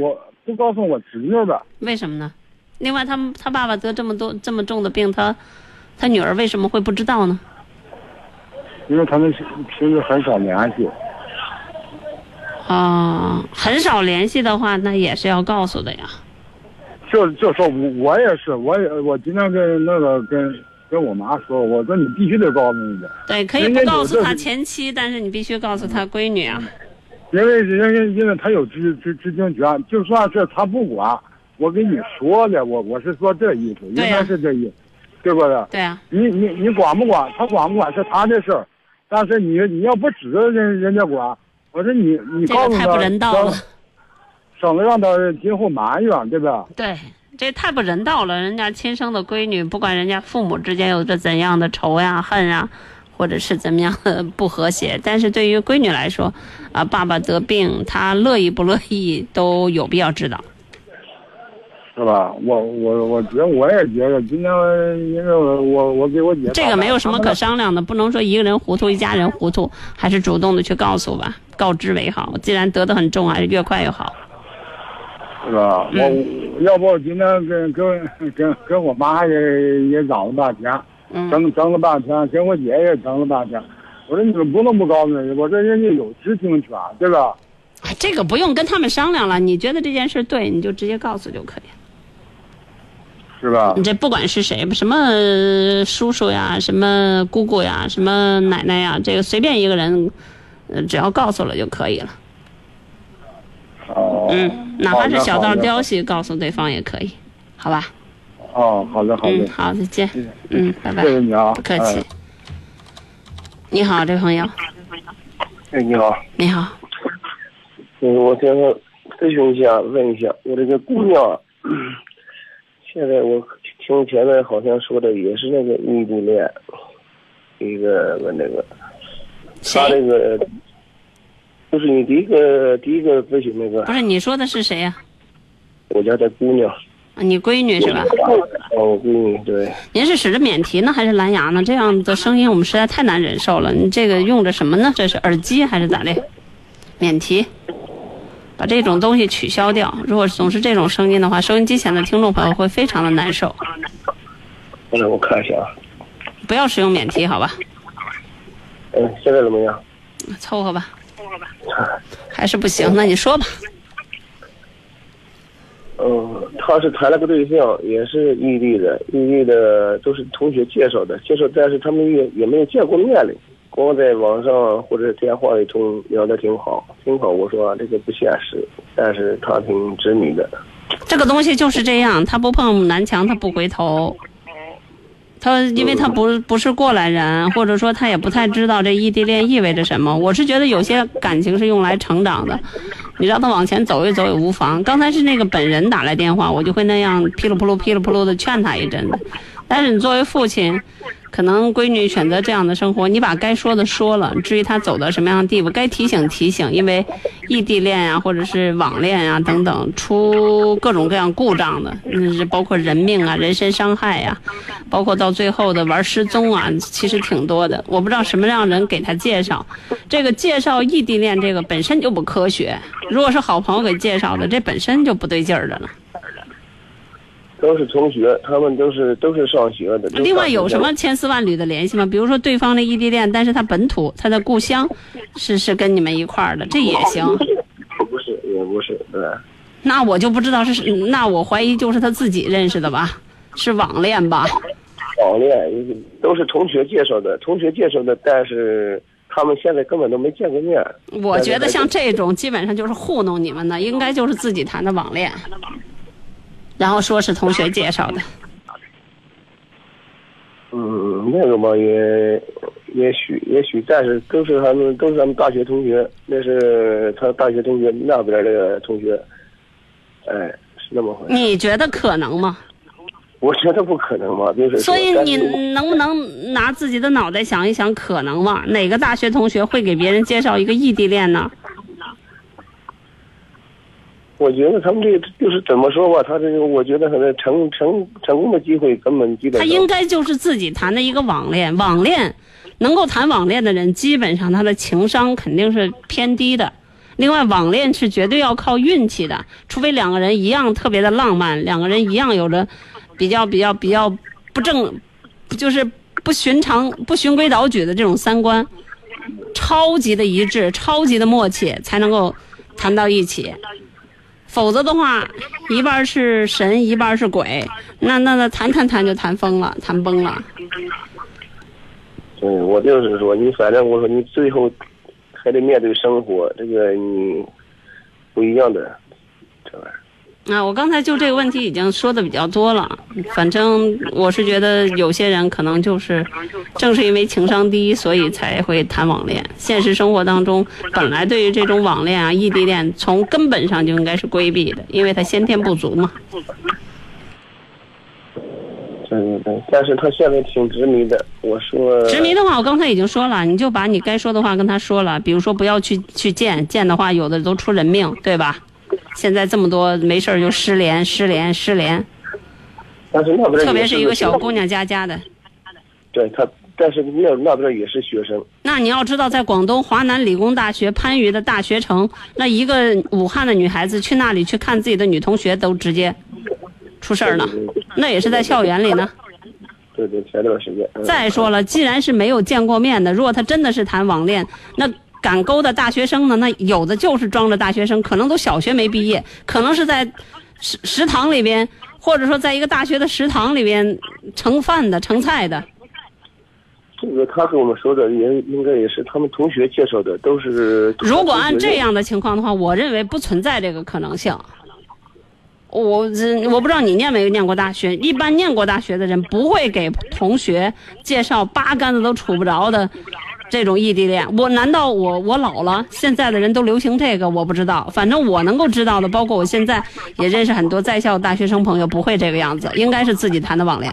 [SPEAKER 8] 我，不告诉我侄女吧？
[SPEAKER 2] 为什么呢？另外，他们他爸爸得这么多这么重的病，他他女儿为什么会不知道呢？
[SPEAKER 8] 因为他们平时很少联系。
[SPEAKER 2] 啊，很少联系的话，那也是要告诉的呀。
[SPEAKER 8] 就就说我我也是，我也我今天跟那个跟。跟我妈说，我说你必须得告诉人家。
[SPEAKER 2] 对，可以不告诉他前妻，但是你必须告诉他闺女啊。
[SPEAKER 8] 因为人家因为他有知知知情权，就算是他不管，我跟你说的，我我是说这意思，应该是这意思，对不对？
[SPEAKER 2] 对啊。
[SPEAKER 8] 你你你管不管？他管不管是他的事儿，但是你你要不指着人人家管，我说你你告诉他，
[SPEAKER 2] 太不人道了，
[SPEAKER 8] 省得让他今后埋怨，对吧？
[SPEAKER 2] 对。这太不人道了！人家亲生的闺女，不管人家父母之间有着怎样的仇呀、恨呀，或者是怎么样的不和谐，但是对于闺女来说，啊，爸爸得病，她乐意不乐意都有必要知道，
[SPEAKER 8] 是吧？我我我觉得我也觉得，今天因为我我给我姐
[SPEAKER 2] 这个没有什么可商量的，不能说一个人糊涂一家人糊涂，还是主动的去告诉吧，告知为好。既然得的很重，还是越快越好。
[SPEAKER 8] 是吧？我要不我今天跟跟跟跟我妈也也嚷了半天，争争了半天，跟我姐也争了半天。我说你们不能不告诉人家，我说人家有知情权，对吧？
[SPEAKER 2] 这个不用跟他们商量了。你觉得这件事对，你就直接告诉就可以，
[SPEAKER 8] 是吧？
[SPEAKER 2] 你这不管是谁，什么叔叔呀，什么姑姑呀，什么奶奶呀，这个随便一个人，只要告诉了就可以了。
[SPEAKER 8] 哦，
[SPEAKER 2] 嗯，哪怕是小道消息告诉对方也可以，好吧？
[SPEAKER 8] 哦，好的，好的，
[SPEAKER 2] 好，再见，嗯，拜拜，
[SPEAKER 8] 谢谢你啊，
[SPEAKER 2] 不客气。你好，这位朋友。
[SPEAKER 9] 哎，你好。
[SPEAKER 2] 你好。
[SPEAKER 9] 嗯，我想咨询一下，问一下，我这个姑娘，现在我听前面好像说的也是那个异地恋，一个问那个，他那个。就是你第一个第一个咨询那个，
[SPEAKER 2] 不是你说的是谁呀？
[SPEAKER 9] 我家的姑娘。
[SPEAKER 2] 你闺女是吧？
[SPEAKER 9] 哦，我闺女对。
[SPEAKER 2] 您是使着免提呢，还是蓝牙呢？这样的声音我们实在太难忍受了。你这个用着什么呢？这是耳机还是咋的？免提，把这种东西取消掉。如果总是这种声音的话，收音机前的听众朋友会非常的难受。
[SPEAKER 9] 好的，我看一下啊。
[SPEAKER 2] 不要使用免提，好吧？
[SPEAKER 9] 嗯，现在怎么样？
[SPEAKER 2] 凑合吧凑合吧。还是不行，那你说吧。
[SPEAKER 9] 嗯，他是谈了个对象，也是异地的，异地的都是同学介绍的，介绍，但是他们也也没有见过面嘞，光在网上或者电话里头聊的挺好，挺好。我说这个不现实，但是他挺执迷的。
[SPEAKER 2] 这个东西就是这样，他不碰南墙，他不回头。他因为他不不是过来人，或者说他也不太知道这异地恋意味着什么。我是觉得有些感情是用来成长的，你让他往前走一走也无妨。刚才是那个本人打来电话，我就会那样噼里扑噜噼里扑噜的劝他一阵子。但是你作为父亲。可能闺女选择这样的生活，你把该说的说了。至于她走到什么样的地步，该提醒提醒。因为异地恋呀，或者是网恋呀等等，出各种各样故障的，嗯，是包括人命啊、人身伤害呀，包括到最后的玩失踪啊，其实挺多的。我不知道什么样人给他介绍，这个介绍异地恋这个本身就不科学。如果是好朋友给介绍的，这本身就不对劲儿的了。
[SPEAKER 9] 都是同学，他们都是都是上学的。
[SPEAKER 2] 另外有什么千丝万缕的联系吗？比如说对方的异地恋，但是他本土他的故乡是是跟你们一块儿的，这也行。
[SPEAKER 9] 不是，也不是，对。
[SPEAKER 2] 那我就不知道是，那我怀疑就是他自己认识的吧，是网恋吧？
[SPEAKER 9] 网恋都是同学介绍的，同学介绍的，但是他们现在根本都没见过面。
[SPEAKER 2] 我觉得像这种基本上就是糊弄你们的，应该就是自己谈的网恋，然后说是同学介绍的。
[SPEAKER 9] 嗯，那个嘛也也许也许，但是都是他们都是他们大学同学，那是他大学同学那边的同学，哎，是那么回事。
[SPEAKER 2] 你觉得可能吗？
[SPEAKER 9] 我觉得不可能嘛，就是
[SPEAKER 2] 所以你能不能拿自己的脑袋想一想，可能吗？哪个大学同学会给别人介绍一个异地恋呢？
[SPEAKER 9] 我觉得他们这个就是怎么说吧，他这个我觉得他的成成成功的机会根本基本上
[SPEAKER 2] 他应该就是自己谈的一个网恋，网恋能够谈网恋的人，基本上他的情商肯定是偏低的。另外，网恋是绝对要靠运气的，除非两个人一样特别的浪漫，两个人一样有着比较比较比较不正，就是不寻常、不循规蹈矩的这种三观，超级的一致、超级的默契，才能够谈到一起。否则的话，一半是神，一半是鬼，那那那谈谈谈就谈疯了，谈崩了。
[SPEAKER 9] 嗯，我就是说，你反正我说你最后还得面对生活，这个你不一样的。
[SPEAKER 2] 啊，我刚才就这个问题已经说的比较多了。反正我是觉得有些人可能就是，正是因为情商低，所以才会谈网恋。现实生活当中，本来对于这种网恋啊、异地恋，从根本上就应该是规避的，因为他先天不足嘛。
[SPEAKER 9] 对对对，但是他现在挺执迷的。我说
[SPEAKER 2] 执迷的话，我刚才已经说了，你就把你该说的话跟他说了，比如说不要去去见，见的话有的都出人命，对吧？现在这么多没事儿就失联、失联、失联，
[SPEAKER 9] 但是那边
[SPEAKER 2] 特别是一个小姑
[SPEAKER 9] 娘，
[SPEAKER 2] 娘家家的。
[SPEAKER 9] 对他，但是那那边也是学生。
[SPEAKER 2] 那你要知道，在广东华南理工大学番禺的大学城，那一个武汉的女孩子去那里去看自己的女同学，都直接出事儿了。那也是在校园里呢。
[SPEAKER 9] 对对，前段时间。嗯
[SPEAKER 2] 再说了，既然是没有见过面的，如果他真的是谈网恋，那敢勾的大学生呢？那有的就是装着大学生，可能都小学没毕业，可能是在食食堂里边，或者说在一个大学的食堂里边盛饭的、盛菜的。
[SPEAKER 9] 这个他跟我们说的也应该也是他们同学介绍的，都是。
[SPEAKER 2] 如果按这样的情况的话，我认为不存在这个可能性。我这我不知道你念没念过大学，一般念过大学的人不会给同学介绍八竿子都杵不着的这种异地恋。我难道我我老了？现在的人都流行这个？我不知道，反正我能够知道的，包括我现在也认识很多在校大学生朋友，不会这个样子，应该是自己谈的网恋。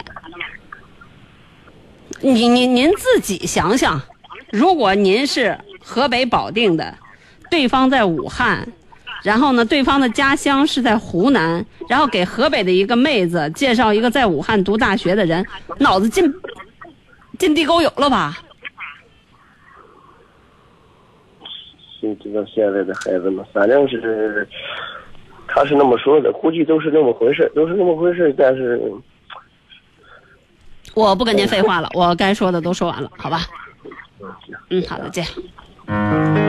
[SPEAKER 2] 你您您自己想想，如果您是河北保定的，对方在武汉，然后呢，对方的家乡是在湖南，然后给河北的一个妹子介绍一个在武汉读大学的人，脑子进进地沟油了吧？
[SPEAKER 9] 谁知道现在的孩子们，反正是他是那么说的，估计都是那么回事，都是那么回事。但是
[SPEAKER 2] 我不跟您废话了，我该说的都说完了，好吧？嗯，好的，再见。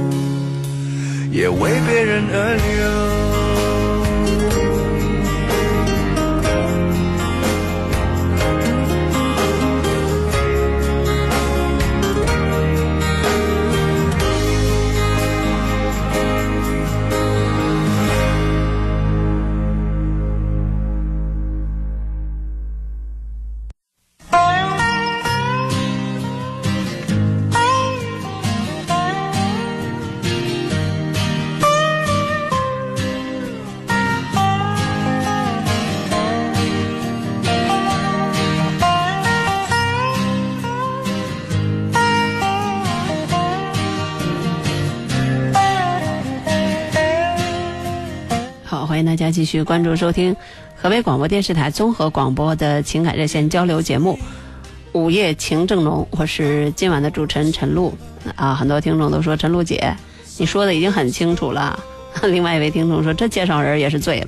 [SPEAKER 5] 也为别人而流。
[SPEAKER 2] 继续关注收听河北广播电视台综合广播的情感热线交流节目《午夜情正浓》，我是今晚的主持人陈露啊。很多听众都说陈露姐，你说的已经很清楚了。另外一位听众说，这介绍人也是醉了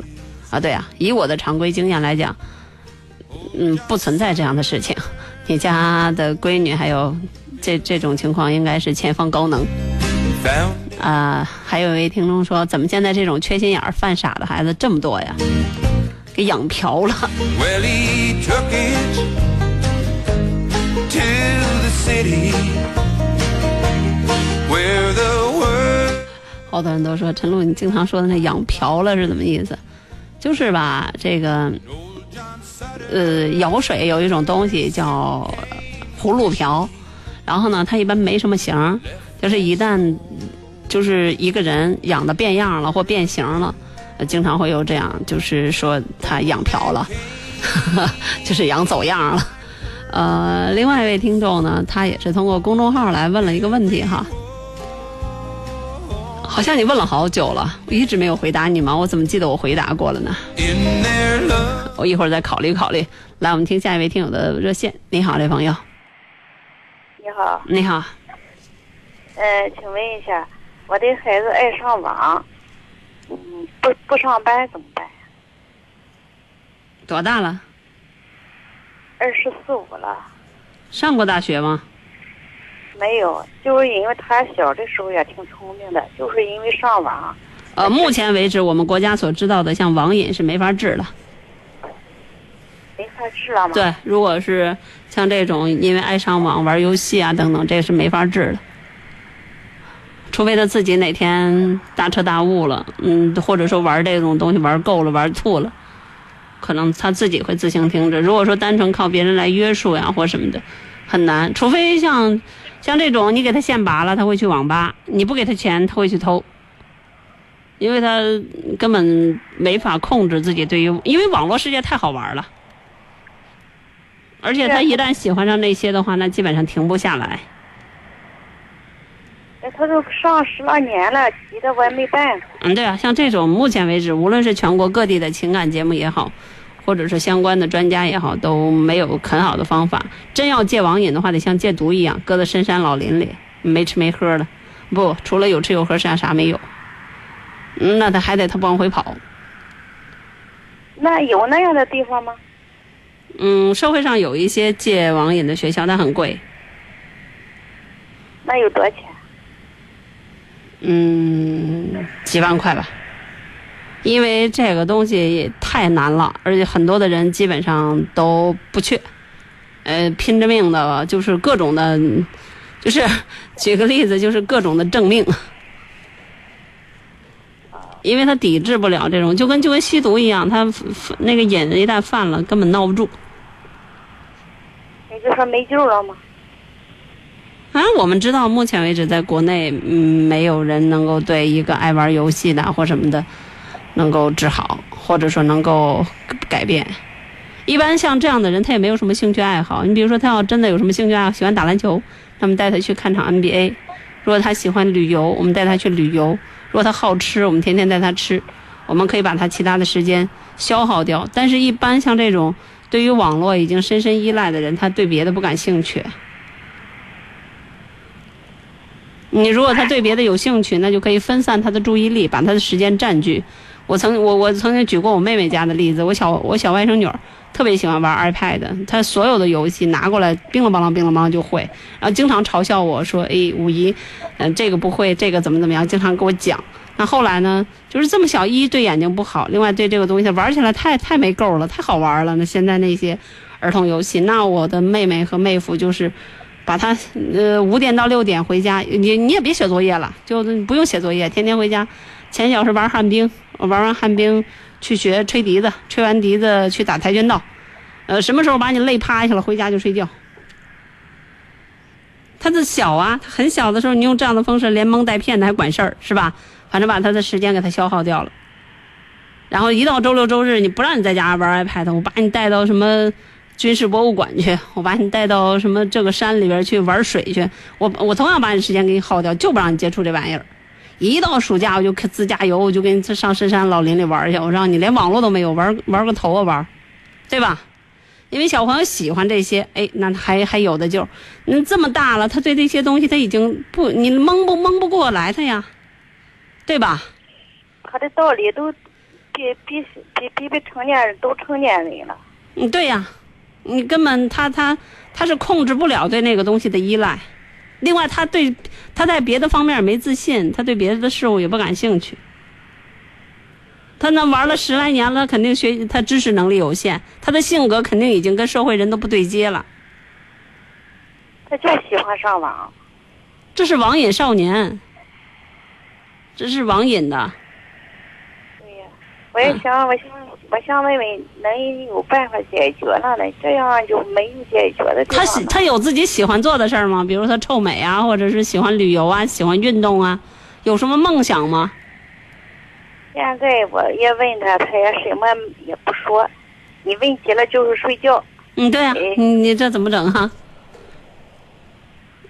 [SPEAKER 2] 啊。对啊，以我的常规经验来讲，嗯，不存在这样的事情。你家的闺女还有这这种情况，应该是前方高能。啊，还有一位听众说，怎么现在这种缺心眼儿、犯傻的孩子这么多呀？给养瓢了。好多人都说陈露，你经常说的那养瓢了是怎么意思？就是吧，这个，呃，舀水有一种东西叫葫芦瓢，然后呢，它一般没什么形，就是一旦就是一个人养的变样了或变形了，经常会有这样，就是说他养瓢了，就是养走样了。呃，另外一位听众呢，他也是通过公众号来问了一个问题哈。好像你问了好久了，我一直没有回答你吗？我怎么记得我回答过了呢？我一会儿再考虑考虑。来，我们听下一位听友的热线。你好，这朋友。
[SPEAKER 10] 你好。
[SPEAKER 2] 你好。
[SPEAKER 10] 呃，请问一下，我的孩子爱上网，嗯，不不上班怎么办？
[SPEAKER 2] 多大了？
[SPEAKER 10] 二十四五了。
[SPEAKER 2] 上过大学吗？
[SPEAKER 10] 没有，就是因为他小的时候也挺聪明的，就是因为上网。
[SPEAKER 2] 呃，目前为止，我们国家所知道的，像网瘾是没法治了。
[SPEAKER 10] 没法治了吗？
[SPEAKER 2] 对，如果是像这种因为爱上网、玩游戏啊等等，这个是没法治的。除非他自己哪天大彻大悟了，嗯，或者说玩这种东西玩够了、玩吐了，可能他自己会自行停止。如果说单纯靠别人来约束呀或什么的，很难。除非像。像这种，你给他线拔了，他会去网吧；你不给他钱，他会去偷，因为他根本没法控制自己对于，因为网络世界太好玩了。而且他一旦喜欢上那些的话，那基本上停不下来。
[SPEAKER 10] 哎他都上十来年了，急的我也没办法。
[SPEAKER 2] 嗯，对啊，像这种目前为止，无论是全国各地的情感节目也好，或者是相关的专家也好，都没有很好的方法。真要戒网瘾的话，得像戒毒一样，搁在深山老林里，没吃没喝的。不，除了有吃有喝，啥啥没有。嗯，那他还得他往回跑。
[SPEAKER 10] 那有那样的地方吗？
[SPEAKER 2] 嗯，社会上有一些戒网瘾的学校，但很贵。
[SPEAKER 10] 那有多少钱？
[SPEAKER 2] 嗯，几万块吧。因为这个东西也太难了，而且很多的人基本上都不去，呃，拼着命的，就是各种的，就是 举个例子，就是各种的证命，因为他抵制不了这种，就跟就跟吸毒一样，他那个瘾一旦犯了，根本闹不住。
[SPEAKER 10] 也就说没救了吗？
[SPEAKER 2] 反正我们知道，目前为止，在国内，嗯，没有人能够对一个爱玩游戏的或什么的，能够治好，或者说能够改变。一般像这样的人，他也没有什么兴趣爱好。你比如说，他要真的有什么兴趣爱好，喜欢打篮球，那么带他去看场 NBA；如果他喜欢旅游，我们带他去旅游；如果他好吃，我们天天带他吃。我们可以把他其他的时间消耗掉。但是，一般像这种对于网络已经深深依赖的人，他对别的不感兴趣。你如果他对别的有兴趣，那就可以分散他的注意力，把他的时间占据。我曾我我曾经举过我妹妹家的例子，我小我小外甥女儿特别喜欢玩 iPad，她所有的游戏拿过来，乒了乓啷乒了乓就会，然后经常嘲笑我说：“哎，五姨，嗯，这个不会，这个怎么怎么样？”经常给我讲。那后来呢，就是这么小，一对眼睛不好，另外对这个东西玩起来太太没够了，太好玩了。那现在那些儿童游戏，那我的妹妹和妹夫就是。把他呃五点到六点回家，你你也别写作业了，就不用写作业，天天回家，前小时玩旱冰，玩完旱冰去学吹笛子，吹完笛子去打跆拳道，呃什么时候把你累趴下了，回家就睡觉。他的小啊，他很小的时候，你用这样的方式连蒙带骗的还管事儿是吧？反正把他的时间给他消耗掉了。然后一到周六周日，你不让你在家玩 iPad，我把你带到什么？军事博物馆去，我把你带到什么这个山里边去玩水去，我我同样把你时间给你耗掉，就不让你接触这玩意儿。一到暑假我就自驾游，我就跟你上深山老林里玩去，我让你连网络都没有，玩玩个头啊玩，对吧？因为小朋友喜欢这些，哎，那还还有的救。你这么大了，他对这些东西他已经不，你蒙不蒙不过来他呀，对吧？
[SPEAKER 10] 他的道理都比比比比比成年人都成年人了。
[SPEAKER 2] 嗯，对呀。你根本他他他是控制不了对那个东西的依赖，另外他对他在别的方面没自信，他对别的事物也不感兴趣。他那玩了十来年了，肯定学他知识能力有限，他的性格肯定已经跟社会人都不对接了。
[SPEAKER 10] 他就喜欢上网，
[SPEAKER 2] 这是网瘾少年，这是网瘾的。
[SPEAKER 10] 我也想，我想。我想问问，能有办法解决了呢？这样就没有解决的地
[SPEAKER 2] 方。他喜他有自己喜欢做的事儿吗？比如他臭美啊，或者是喜欢旅游啊，喜欢运动啊，有什么梦想吗？
[SPEAKER 10] 现在我也问他，他也什么也不说。你问急了就是睡觉。
[SPEAKER 2] 嗯，对啊，你你这怎么整哈？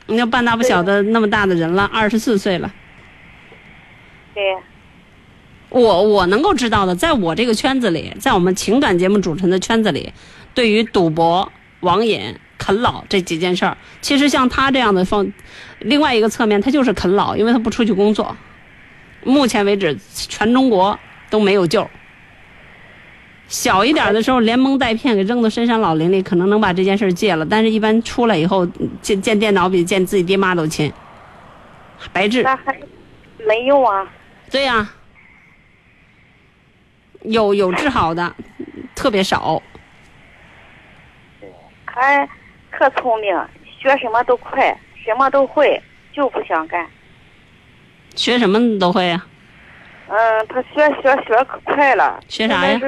[SPEAKER 2] 你要半大不小的那么大的人了，二十四岁了。
[SPEAKER 10] 对。
[SPEAKER 2] 我我能够知道的，在我这个圈子里，在我们情感节目主持人的圈子里，对于赌博、网瘾、啃老这几件事儿，其实像他这样的方，另外一个侧面，他就是啃老，因为他不出去工作。目前为止，全中国都没有救。小一点的时候，连蒙带骗给扔到深山老林里，可能能把这件事戒了。但是，一般出来以后，见见电脑比见自己爹妈都亲，白治。
[SPEAKER 10] 那还没用啊？
[SPEAKER 2] 对呀。有有治好的，特别少。
[SPEAKER 10] 他特聪明，学什么都快，什么都会，就不想干。
[SPEAKER 2] 学什么都会呀？
[SPEAKER 10] 嗯，他学学学可快了。
[SPEAKER 2] 学啥呀？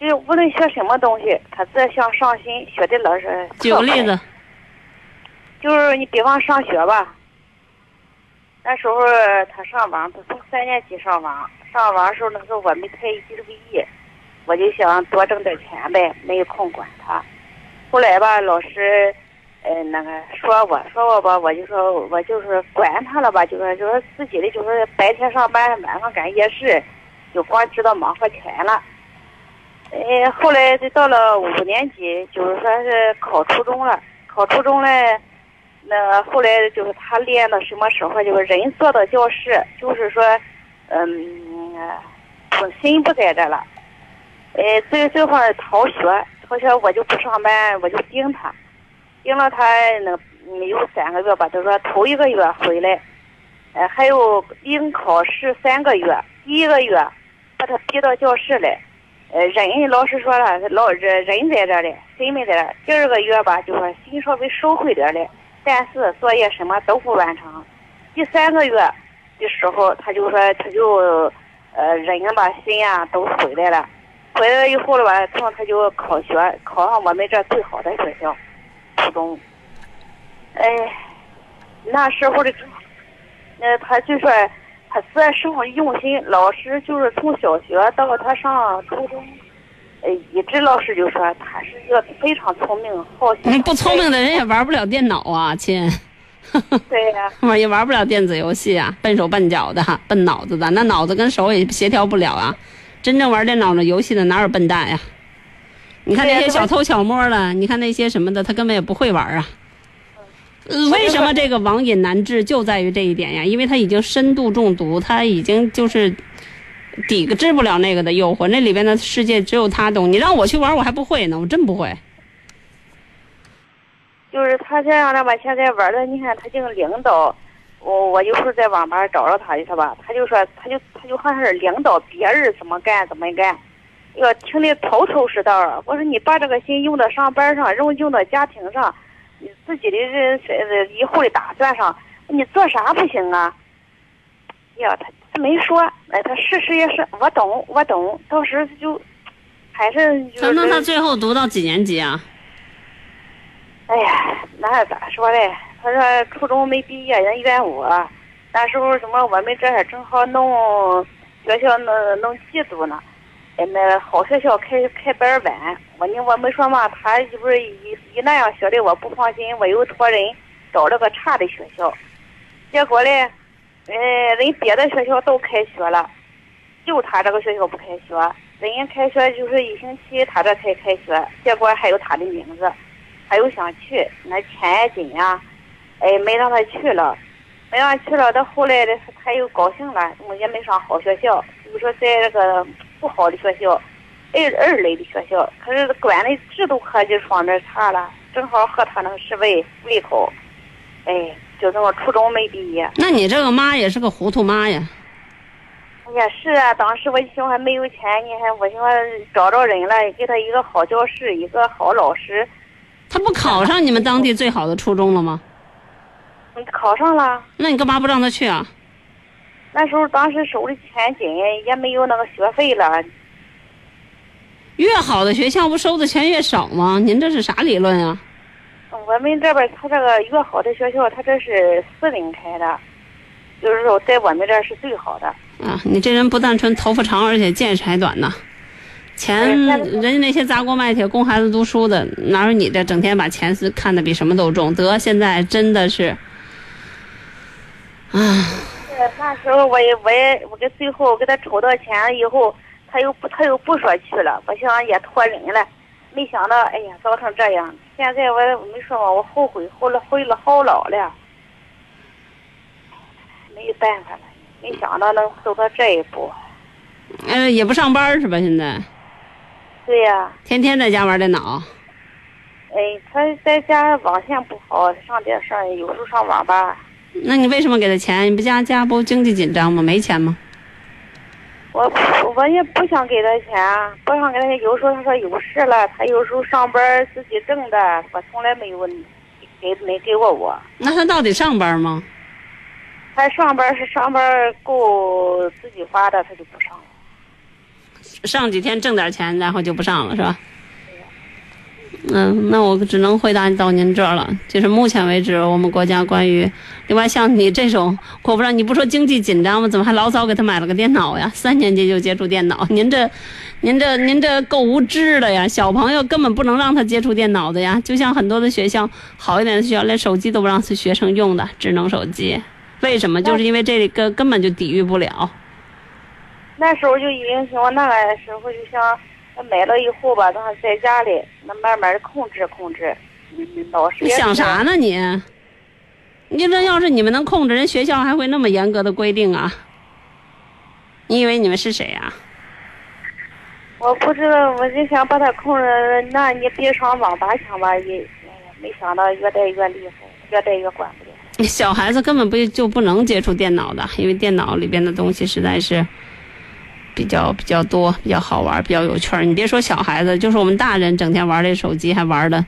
[SPEAKER 10] 就无论学什么东西，他只要想上心，学的老师。
[SPEAKER 2] 举个例子。
[SPEAKER 10] 就是你比方上学吧，那时候他上网，他从三年级上网。上网时候那时候我没太注意，我就想多挣点钱呗，没有空管他。后来吧，老师，呃，那个说我说我吧，我就说我就是管他了吧，就说就说自己的就是白天上班，晚上干夜市，就光知道忙活钱了。呃，后来就到了五年级，就是说是考初中了，考初中嘞，那后来就是他练到什么时候，就是人坐到教室，就是说，嗯，我心不在这了。呃，最最后逃学，逃学我就不上班，我就盯他，盯了他那没有三个月吧，就说头一个月回来，呃，还有临考试三个月，第一个月把他逼到教室来，呃，人老师说了，老人人在这里，心没在这。第二个月吧，就说心稍微收回点嘞，但是作业什么都不完成。第三个月的时候，他就说他就呃人吧心啊都回来了。回来以后了吧，然后他就考学，考上我们这最好的学校，初中。哎，那时候的，呃，他就说他自上用心，老师就是从小学到他上初中，呃，一直老师就说他是一个非常聪明、好学。
[SPEAKER 2] 不聪明的人也玩不了电脑啊，亲。
[SPEAKER 10] 对呀、
[SPEAKER 2] 也玩不了电子游戏啊，笨手笨脚的，笨脑子的，那脑子跟手也协调不了啊。真正玩电脑的游戏的哪有笨蛋呀？你看那些小偷小摸的，你看那些什么的，他根本也不会玩啊。呃为什么这个网瘾难治，就在于这一点呀？因为他已经深度中毒，他已经就是抵制不了那个的诱惑，那里边的世界只有他懂。你让我去玩，我还不会呢，我真不会。
[SPEAKER 10] 就是他这样的吧，现在玩的，你看他净领导，我我有时候在网吧找着他的是吧？他就说，他就他就好像是领导别人怎么干怎么干，要听得头头是道。我说你把这个心用到上班上，用用到家庭上，你自己的这这以后的打算上，你做啥不行啊？呀，他他没说，哎，他事实也是我懂我懂，到时就还是就是。
[SPEAKER 2] 那他最后读到几年级啊？
[SPEAKER 10] 哎呀，那咋说嘞？他说初中没毕业，人怨我。那时候什么，我们这还正好弄学校弄弄季度呢。哎，那好学校开开班晚，我你我没说嘛，他就是一一那样学的，我不放心，我又托人找了个差的学校。结果嘞，呃，人别的学校都开学了，就他这个学校不开学。人家开学就是一星期，他这才开学，结果还有他的名字。他又想去，那钱也紧呀，哎，没让他去了，没让他去了。到后来的他又高兴了，我也没上好学校，就说在那个不好的学校，二二类的学校，可是管的制度科技方面差了，正好和他那个师妹胃口，哎，就这么初中没毕业。
[SPEAKER 2] 那你这个妈也是个糊涂妈呀！
[SPEAKER 10] 哎呀，是啊，当时我寻还没有钱，你看我寻思找着人了，给他一个好教室，一个好老师。
[SPEAKER 2] 他不考上你们当地最好的初中了吗？
[SPEAKER 10] 嗯，考上了。
[SPEAKER 2] 那你干嘛不让他去啊？
[SPEAKER 10] 那时候当时手里钱紧，也没有那个学费了。
[SPEAKER 2] 越好的学校不收的钱越少吗？您这是啥理论啊？
[SPEAKER 10] 我们这边他这个越好的学校，他这是私领开的，就是说在我们这是最好的。
[SPEAKER 2] 啊，你这人不但纯头发长，而且见识还短呢。钱，人家那些砸锅卖铁供孩子读书的，哪有你这整天把钱是看得比什么都重？得，现在真的是，啊。
[SPEAKER 10] 那时候我也我也我给最后给他筹到钱了以后，他又不他又不说去了，我想也托人了，没想到哎呀造成这样。现在我我没说嘛，我后悔后了悔了好老了，没办法了，没想到能走到这一步。
[SPEAKER 2] 呃，也不上班是吧？现在。
[SPEAKER 10] 对呀、
[SPEAKER 2] 天天在家玩电脑。
[SPEAKER 10] 哎，他在家网线不好，上电上有时候上网吧。
[SPEAKER 2] 那你为什么给他钱？你不家家不经济紧张吗？没钱吗？
[SPEAKER 10] 我我也不想给他钱，啊不想给他钱。有时候他说有事了，他有时候上班自己挣的，我从来没有给没给过我。
[SPEAKER 2] 那他到底上班吗？
[SPEAKER 10] 他上班是上班够自己花的，他就不上了。
[SPEAKER 2] 上几天挣点钱，然后就不上了，是吧？嗯，那我只能回答到您这儿了。就是目前为止，我们国家关于另外像你这种，我不知道你不说经济紧张吗？怎么还老早给他买了个电脑呀？三年级就接触电脑，您这，您这，您这够无知的呀！小朋友根本不能让他接触电脑的呀。就像很多的学校，好一点的学校连手机都不让学生用的智能手机，为什么？就是因为这个根本就抵御不了。
[SPEAKER 10] 那时候就已经想，那个时候就想。买了以后吧，他在家里，那慢慢的控制控制。老师，
[SPEAKER 2] 你想啥呢你？你这要是你们能控制，人学校还会那么严格的规定啊？你以为你们是谁呀？
[SPEAKER 10] 我不知道，我就想把他控制。那你别上网吧去吧，也没想到越带越厉害，越带越管不了。
[SPEAKER 2] 小孩子根本不就不能接触电脑的，因为电脑里边的东西实在是。比较比较多，比较好玩，比较有趣儿。你别说小孩子，就是我们大人，整天玩这手机，还玩的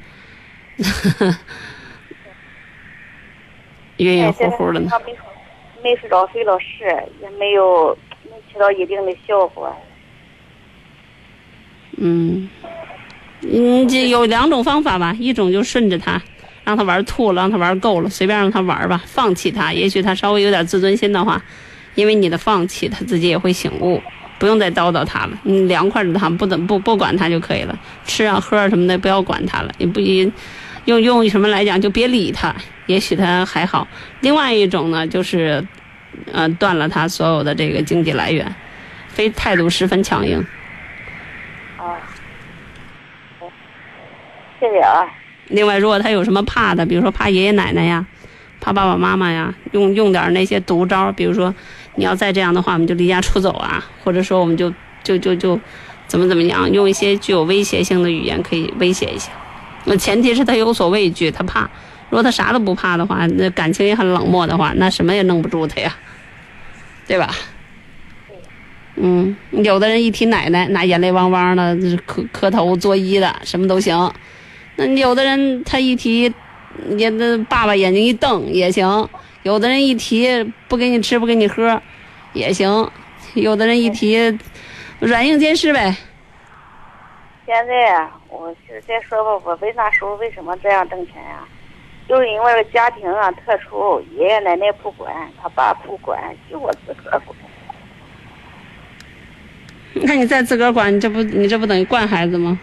[SPEAKER 2] 晕晕乎乎的呢。
[SPEAKER 10] 没睡着睡了是，也没有能起到一定的效果。
[SPEAKER 2] 嗯，嗯，这有两种方法吧，一种就顺着他，让他玩吐了，让他玩够了，随便让他玩吧，放弃他。也许他稍微有点自尊心的话，因为你的放弃，他自己也会醒悟。不用再叨叨他了，你凉快着他不怎不不管他就可以了，吃啊喝啊什么的不要管他了，也不用用什么来讲就别理他，也许他还好。另外一种呢，就是，呃，断了他所有的这个经济来源，非态度十分强硬。
[SPEAKER 10] 啊，谢谢啊。
[SPEAKER 2] 另外，如果他有什么怕的，比如说怕爷爷奶奶呀，怕爸爸妈妈呀，用用点那些毒招，比如说。你要再这样的话，我们就离家出走啊，或者说我们就就就就怎么怎么样，用一些具有威胁性的语言可以威胁一下。那前提是他有所畏惧，他怕。如果他啥都不怕的话，那感情也很冷漠的话，那什么也弄不住他呀，对吧？嗯，有的人一提奶奶，那眼泪汪汪的，磕磕头作揖的，什么都行。那有的人他一提，你那爸爸眼睛一瞪也行。有的人一提不给你吃不给你喝，也行；有的人一提软硬兼施呗。
[SPEAKER 10] 现在啊，我是再说吧，我为啥候为什么这样挣钱呀？就是因为家庭啊特殊，爷爷奶奶不管，他爸不管，就我自个儿管。
[SPEAKER 2] 那你再自个儿管，你这不你这不等于惯孩子吗？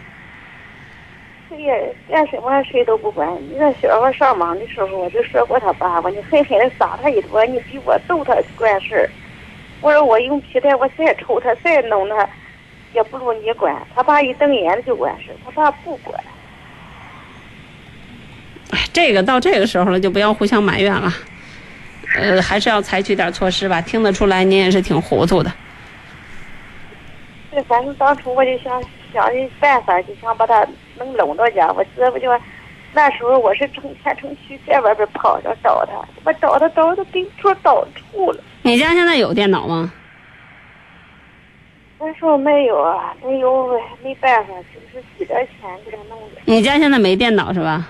[SPEAKER 10] 对呀，干什么谁都不管。你那小孩上网的时候，我就说过他爸，爸你狠狠的打他一顿，你比我揍他管事儿。我说我用皮带，我再抽他，再弄他，也不如你管。他爸一瞪眼就管事，他爸不管。
[SPEAKER 2] 哎，这个到这个时候了，就不要互相埋怨了。呃，还是要采取点措施吧。听得出来，您也是挺糊涂的。
[SPEAKER 10] 对，反正当初我就想想的办法，就想把他。能拢到家，我这不就那时候我是成天成虚在外边跑着找他，我找他找的病处找处了。
[SPEAKER 2] 你家现在有电脑吗？
[SPEAKER 10] 那时候没有啊，没有没办法，就是几点钱给他弄的。
[SPEAKER 2] 你家现在没电脑是吧？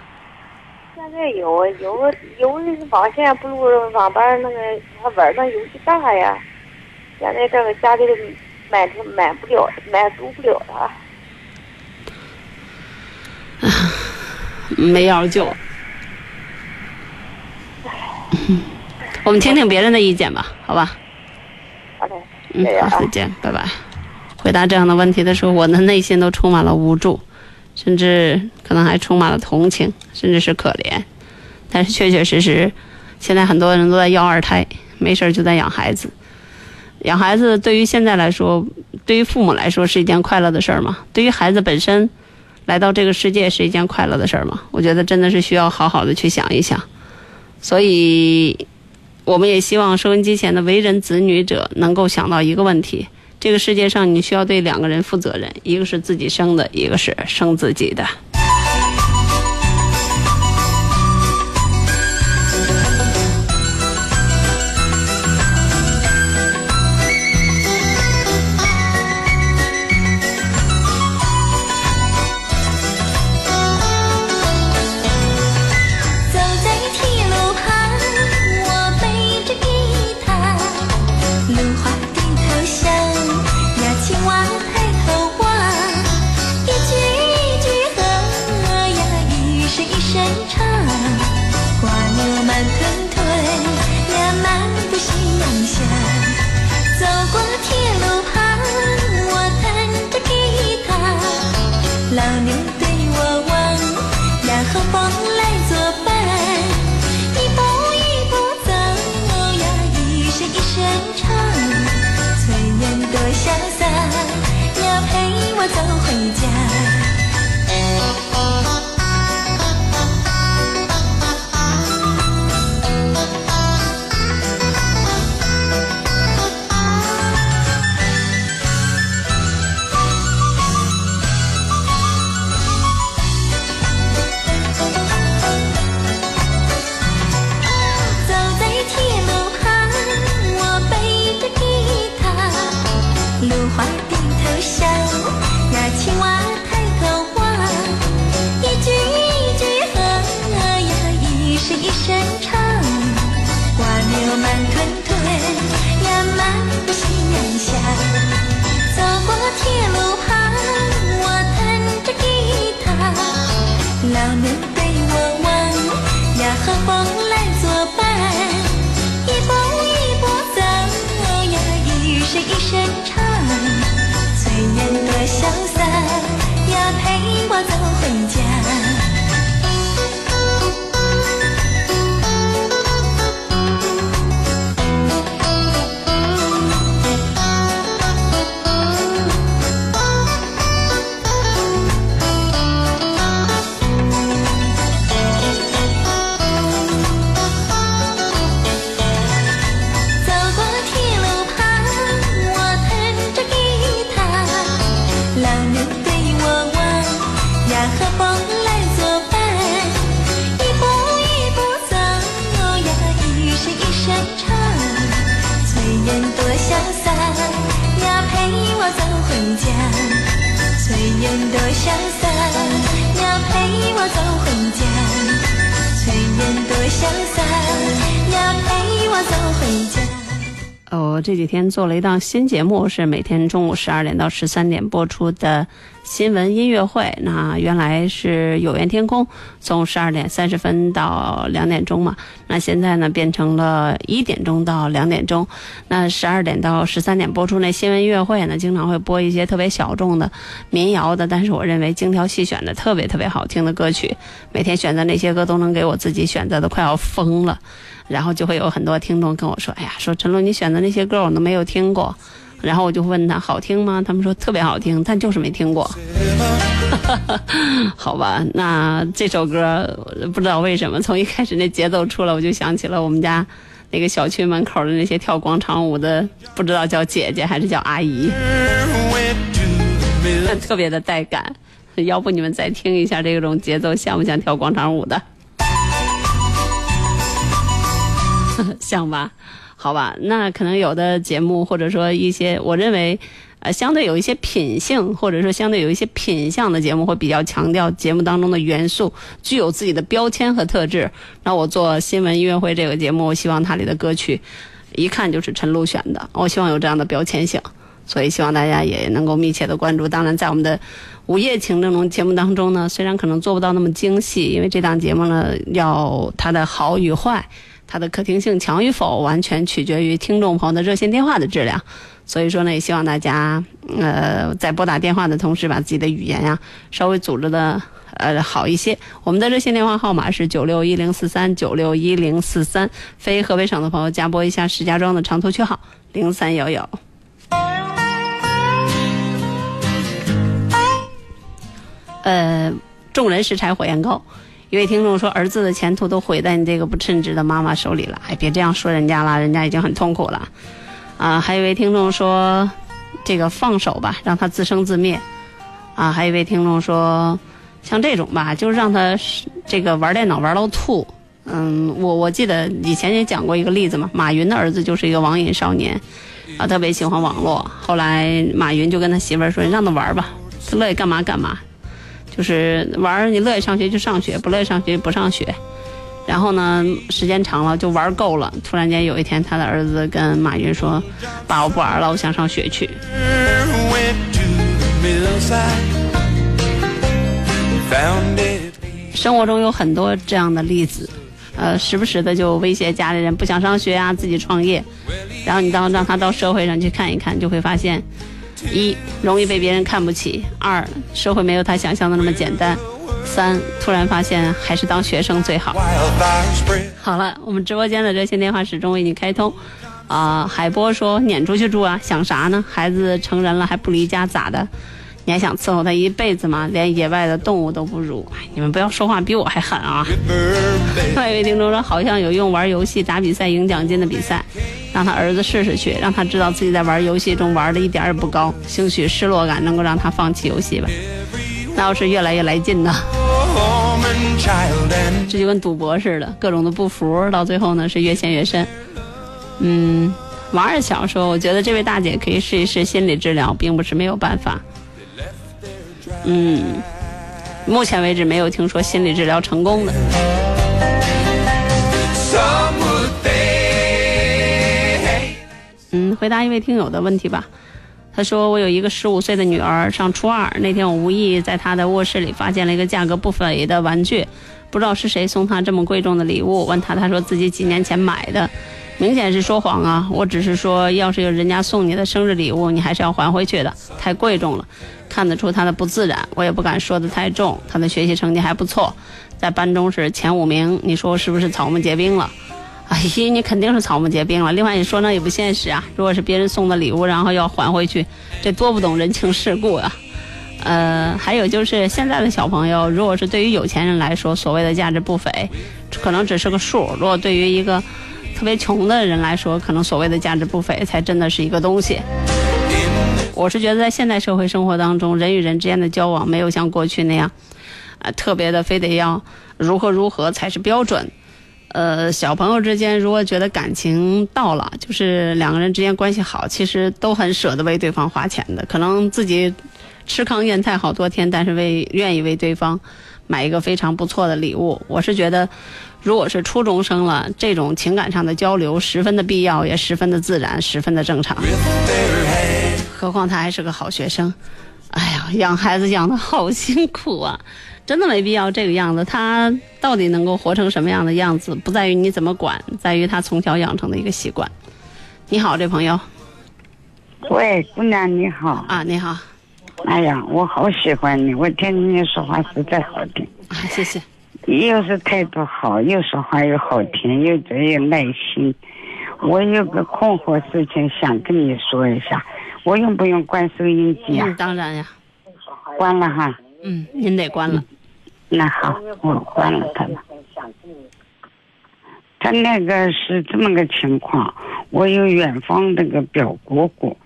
[SPEAKER 10] 现在有有有网线不如网吧那个他玩那游戏大呀。现在这个家里满满不了，满足不了他。
[SPEAKER 2] 没药救。我们听听别人的意见吧，好吧？
[SPEAKER 10] 好的，
[SPEAKER 2] 嗯，好，再见，拜拜。回答这样的问题的时候，我的内心都充满了无助，甚至可能还充满了同情，甚至是可怜。但是确确实实，现在很多人都在要二胎，没事就在养孩子。养孩子对于现在来说，对于父母来说是一件快乐的事儿吗？对于孩子本身？来到这个世界是一件快乐的事儿吗？我觉得真的是需要好好的去想一想。所以，我们也希望收音机前的为人子女者能够想到一个问题：这个世界上你需要对两个人负责任，一个是自己生的，一个是生自己的。
[SPEAKER 11] 我
[SPEAKER 2] 这几天做了一档新节目，是每天中午十二点到十三点播出的新闻音乐会。那原来是有缘天空，从十二点三十分到两点钟嘛。那现在呢，变成了一点钟到两点钟。那十二点到十三点播出那新闻音乐会呢，经常会播一些特别小众的民谣的，但是我认为精挑细选的特别特别好听的歌曲。每天选择那些歌都能给我自己选择的快要疯了。然后就会有很多听众跟我说：“哎呀，说陈露你选的那些歌我都没有听过。”然后我就问他好听吗？他们说特别好听，但就是没听过。好吧，那这首歌不知道为什么从一开始那节奏出来，我就想起了我们家那个小区门口的那些跳广场舞的，不知道叫姐姐还是叫阿姨，特别的带感。要不你们再听一下这种节奏，像不像跳广场舞的？像吧，好吧，那可能有的节目或者说一些，我认为，呃，相对有一些品性或者说相对有一些品相的节目，会比较强调节目当中的元素，具有自己的标签和特质。那我做新闻音乐会这个节目，我希望它里的歌曲，一看就是陈露选的，我希望有这样的标签性，所以希望大家也能够密切的关注。当然，在我们的午夜情这种节目当中呢，虽然可能做不到那么精细，因为这档节目呢，要它的好与坏。它的可听性强与否，完全取决于听众朋友的热线电话的质量。所以说呢，也希望大家，呃，在拨打电话的同时，把自己的语言呀稍微组织的呃好一些。我们的热线电话号码是九六一零四三九六一零四三，非河北省的朋友加拨一下石家庄的长途区号零三幺幺。呃，众人拾柴火焰高。一位听众说：“儿子的前途都毁在你这个不称职的妈妈手里了。”哎，别这样说人家了，人家已经很痛苦了。啊，还有一位听众说：“这个放手吧，让他自生自灭。”啊，还有一位听众说：“像这种吧，就是让他这个玩电脑玩到吐。”嗯，我我记得以前也讲过一个例子嘛，马云的儿子就是一个网瘾少年，啊，特别喜欢网络。后来马云就跟他媳妇儿说：“你让他玩吧，他乐意干嘛干嘛。”就是玩儿，你乐意上学就上学，不乐意上学就不上学。然后呢，时间长了就玩够了。突然间有一天，他的儿子跟马云说：“爸，我不玩了，我想上学去。”生活中有很多这样的例子，呃，时不时的就威胁家里人不想上学啊，自己创业。然后你到让他到社会上去看一看，就会发现。一容易被别人看不起，二社会没有他想象的那么简单，三突然发现还是当学生最好。好了，我们直播间的热线电话始终为你开通。啊、海波说撵出去住啊，想啥呢？孩子成人了还不离家咋的？你还想伺候他一辈子吗？连野外的动物都不如。你们不要说话比我还狠啊！另 外一位听众说，好像有用玩游戏打比赛赢奖金的比赛，让他儿子试试去，让他知道自己在玩游戏中玩的一点也不高，兴许失落感能够让他放弃游戏吧。那要是越来越来劲呢？这就跟赌博似的，各种的不服，到最后呢是越陷越深。嗯，王二小说，我觉得这位大姐可以试一试心理治疗，并不是没有办法。嗯，目前为止没有听说心理治疗成功的。嗯，回答一位听友的问题吧。他说：“我有一个十五岁的女儿，上初二。那天我无意在她的卧室里发现了一个价格不菲的玩具，不知道是谁送她这么贵重的礼物。问她，她说自己几年前买的，明显是说谎啊！我只是说，要是有人家送你的生日礼物，你还是要还回去的，太贵重了，看得出他的不自然。我也不敢说的太重，他的学习成绩还不错，在班中是前五名。你说是不是草木皆兵了？哎呀，你肯定是草木皆兵了。另外，你说那也不现实啊！如果是别人送的礼物，然后要还回去，这多不懂人情世故啊！呃，还有就是现在的小朋友，如果是对于有钱人来说，所谓的价值不菲，可能只是个数；如果对于一个特别穷的人来说，可能所谓的价值不菲才真的是一个东西。我是觉得在现代社会生活当中，人与人之间的交往没有像过去那样，啊，特别的非得要如何如何才是标准。呃，小朋友之间如果觉得感情到了，就是两个人之间关系好，其实都很舍得为对方花钱的。可能自己吃糠咽菜好多天，但是为愿意为对方买一个非常不错的礼物。我是觉得。如果是初中生了，这种情感上的交流十分的必要，也十分的自然，十分的正常。何况他还是个好学生。哎呀，养孩子养的好辛苦啊，真的没必要这个样子。他到底能够活成什么样的样子，不在于你怎么管，在于他从小养成的一个习惯。你好，这朋友。
[SPEAKER 12] 喂，姑娘你好。
[SPEAKER 2] 啊，你好。
[SPEAKER 12] 哎呀，我好喜欢你，我听你说话实在好听。
[SPEAKER 2] 啊，谢谢。
[SPEAKER 12] 又是态度好，又说话又好听，又真有耐心。我有个困惑事情想跟你说一下，我用不用关收音机啊？
[SPEAKER 2] 当然呀，
[SPEAKER 12] 关了哈。
[SPEAKER 2] 嗯，您得关了。
[SPEAKER 12] 那好，我关了它了。他那个是这么个情况，我有远方那个表姑姑，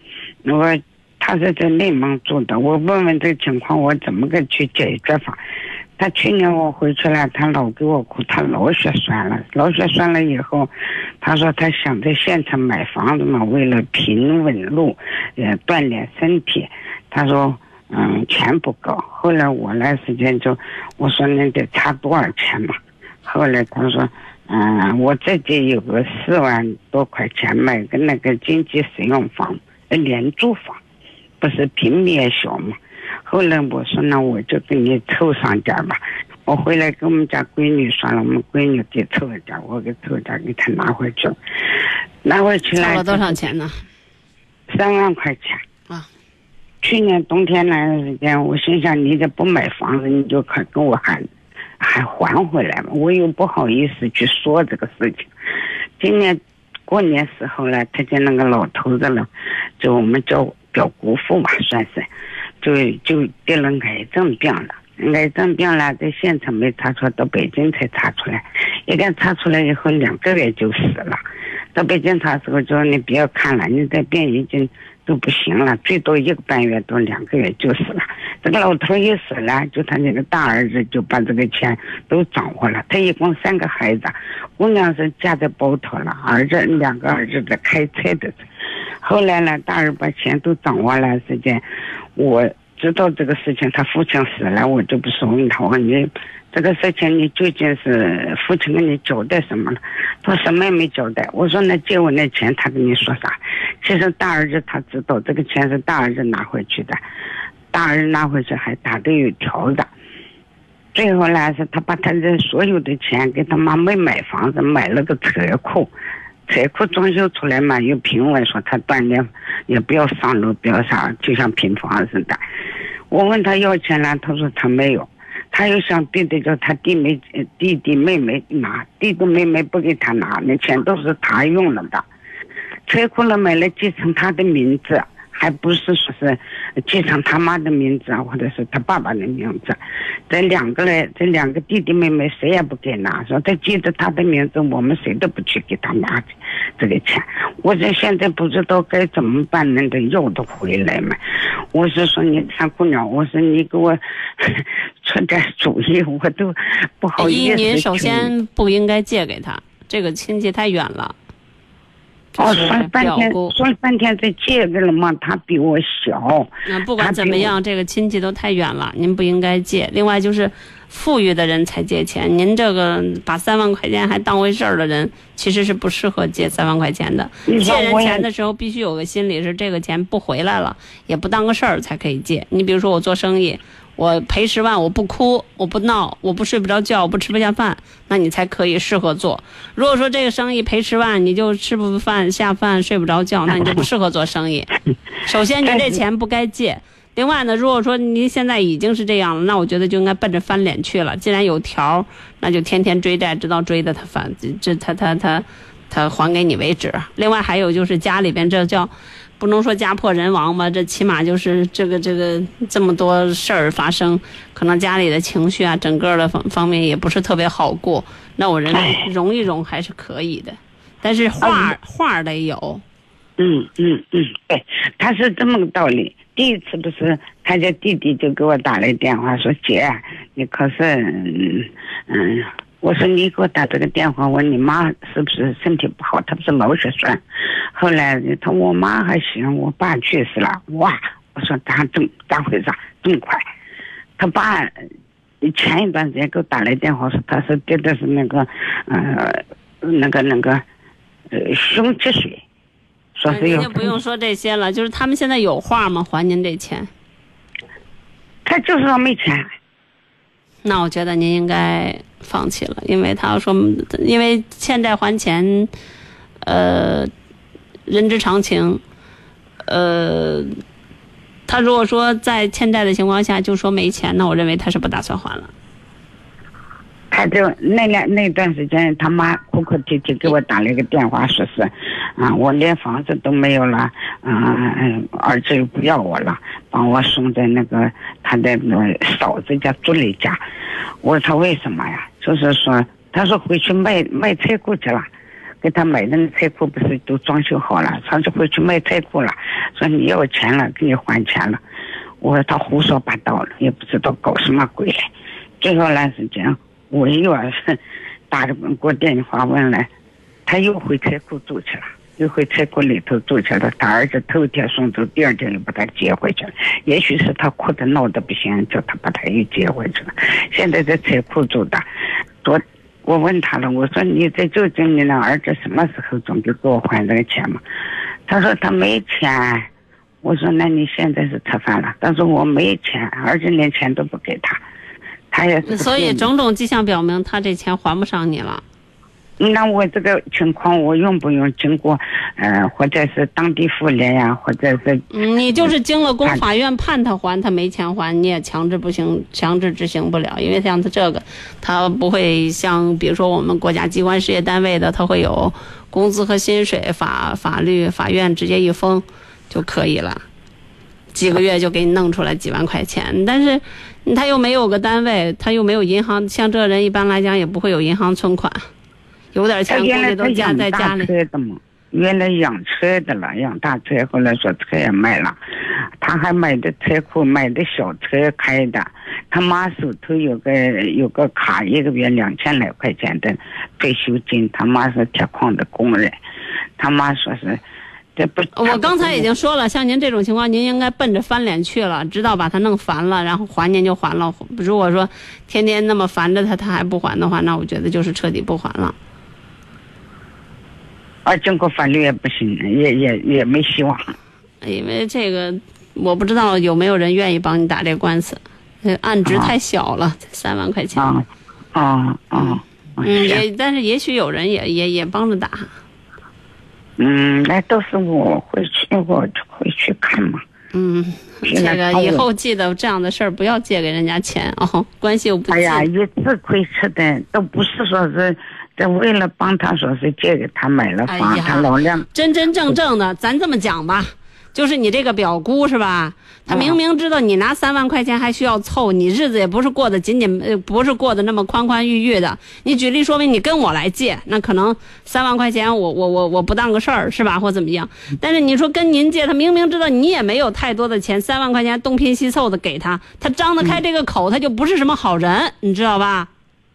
[SPEAKER 12] 我他是在内蒙住的，我问问这个情况，我怎么个去解决法？他去年我回去了，他老给我哭，他脑血栓了，脑血栓了以后，他说他想在县城买房子嘛，为了平稳路，呃，锻炼身体。他说，嗯，钱不够。后来我那时间就，我说那得差多少钱嘛？后来他说，嗯，我自己有个四万多块钱买个那个经济适用房，呃廉租房，不是平米也小嘛。后来我说那我就给你凑上点吧，我回来跟我们家闺女说了，我们闺女给凑了点，我给凑点给她拿回去，拿回去了。
[SPEAKER 2] 凑了多少钱呢？
[SPEAKER 12] 三万块钱
[SPEAKER 2] 啊！
[SPEAKER 12] 去年冬天那段时间，我心想你这不买房子，你就可跟我还还还回来嘛，我又不好意思去说这个事情。今年过年时候呢，他家那个老头子了，就我们叫表姑父嘛，算是。就就得了癌症病了，癌症病了，在县城没查出，到北京才查出来。一旦查出来以后，两个月就死了。到北京查的时候就说你不要看了，你这病已经都不行了，最多一个半月到两个月就死了。这个老头一死了，就他那个大儿子就把这个钱都掌握了。他一共三个孩子，姑娘是嫁在包头了，儿子两个儿子在开车的。后来呢，大儿把钱都掌握了，时间。我知道这个事情，他父亲死了，我就不是问他，我说你这个事情你究竟是父亲跟你交代什么了？他什么也没交代。我说那借我那钱，他跟你说啥？其实大儿子他知道这个钱是大儿子拿回去的，大儿子拿回去还打的有条子。最后呢，是他把他的所有的钱给他妈没买房子，买了个车库。车库装修出来嘛，又平稳，说他锻炼也不要上楼，不要啥，就像平房似的。我问他要钱了，他说他没有，他又想弟弟叫他弟妹弟弟妹妹拿，弟弟妹妹不给他拿，那钱都是他用了的。车库了买了继承他的名字。还不是说是借上他妈的名字啊，或者是他爸爸的名字，这两个人，这两个弟弟妹妹谁也不给拿，说他记着他的名字，我们谁都不去给他拿这个钱。我这现在不知道该怎么办，能得要得回来嘛？我是说你看姑娘，我说你给我 出点主意，我都不好意思。
[SPEAKER 2] 您首先不应该借给他，这个亲戚太远了。
[SPEAKER 12] 哦，说了半天，说了半天，这借给了嘛？他比我小。
[SPEAKER 2] 那不管怎么样，这个亲戚都太远了，您不应该借。另外就是，富裕的人才借钱，您这个把三万块钱还当回事儿的人，其实是不适合借三万块钱的。借人钱的时候，必须有个心理是这个钱不回来了，也不当个事儿才可以借。你比如说我做生意，我赔十万，我不哭，我不闹，我不睡不着觉，我不吃不下饭，那你才可以适合做。如果说这个生意赔十万，你就吃不饭下饭睡不着觉，那你就不适合做生意。首先，您这钱不该借。另外呢，如果说您现在已经是这样了，那我觉得就应该奔着翻脸去了。既然有条儿，那就天天追债，直到追的他翻，这这他他他他还给你为止。另外还有就是家里边这叫。不能说家破人亡吧，这起码就是这个这个这么多事儿发生，可能家里的情绪啊，整个的方方面也不是特别好过。那我认为容一容还是可以的，但是话话得有。
[SPEAKER 12] 嗯嗯嗯，对，他是这么个道理。第一次不是他家弟弟就给我打来电话说姐，你可是嗯嗯。我说你给我打这个电话，问你妈是不是身体不好？她不是脑血栓。后来他我妈还行，我爸去世了。哇！我说咋这么咋回事？这么快？他爸前一段时间给我打来电话说，他是得的是那个呃那个那个呃胸积水，说是有。
[SPEAKER 2] 您就不用说这些了，就是他们现在有话吗？还您这钱？
[SPEAKER 12] 他就是说没钱。
[SPEAKER 2] 那我觉得您应该放弃了，因为他说，因为欠债还钱，呃，人之常情，呃，他如果说在欠债的情况下就说没钱，那我认为他是不打算还了。
[SPEAKER 12] 他就那两那段时间，他妈哭哭啼啼给我打了一个电话，说是，啊，我连房子都没有了，嗯，儿子又不要我了，把我送在那个他的那嫂子家助理家。我说为什么呀？就是说，他说回去卖卖车库去了，给他买的那车库不是都装修好了，他就回去卖车库了。说你要钱了，给你还钱了。我说他胡说八道了，也不知道搞什么鬼。最后那是这样。我又打着给我电话问了，他又回车库住去了，又回车库里头住去了。他儿子头一天送走，第二天又把他接回去了。也许是他哭的闹的不行，叫他把他又接回去了。现在在车库住的，昨我问他了，我说你在就近，你那儿子什么时候准备给我还这个钱嘛？他说他没钱。我说那你现在是吃饭了？他说我没钱，儿子连钱都不给他。他也是，
[SPEAKER 2] 所以种种迹象表明，他这钱还不上你了。
[SPEAKER 12] 那我这个情况，我用不用经过，呃，或者是当地妇联呀，或者是？
[SPEAKER 2] 嗯，你就是经了公法院判他还，他没钱还，你也强制不行，强制执行不了，因为像他这个，他不会像比如说我们国家机关事业单位的，他会有工资和薪水，法法律法院直接一封就可以了，几个月就给你弄出来几万块钱，但是。他又没有个单位，他又没有银行，像这人一般来讲也不会有银行存款，有点钱估计都家在家里。
[SPEAKER 12] 原来养车的了，养大车，后来说车也卖了，他还买的车库，买的小车开的。他妈手头有个有个卡，一个月两千来块钱的退休金。他妈是铁矿的工人，他妈说是。
[SPEAKER 2] 这不我刚才已经说了，像您这种情况，您应该奔着翻脸去了，直到把他弄烦了，然后还您就还了。如果说天天那么烦着他，他还不还的话，那我觉得就是彻底不还了。
[SPEAKER 12] 啊，经过法律也不行，也也也没希望。
[SPEAKER 2] 因为这个，我不知道有没有人愿意帮你打这官司，案值太小了，三万块钱。
[SPEAKER 12] 啊啊啊！
[SPEAKER 2] 嗯，也但是也许有人也也也帮着打。
[SPEAKER 12] 嗯，那都是我回去，我回去看嘛。
[SPEAKER 2] 嗯，这个以后记得这样的事儿不要借给人家钱哦，关系又不近。
[SPEAKER 12] 哎呀，一次亏吃的都不是说是，这为了帮他说是借给他买了房，他老两
[SPEAKER 2] 真真正正的，咱这么讲吧。就是你这个表姑是吧？他明明知道你拿三万块钱还需要凑，你日子也不是过得紧紧，呃，不是过得那么宽宽裕裕的。你举例说明，你跟我来借，那可能三万块钱我我我我不当个事儿是吧？或怎么样？但是你说跟您借，他明明知道你也没有太多的钱，三万块钱东拼西凑的给他，他张得开这个口，他就不是什么好人，你知道吧？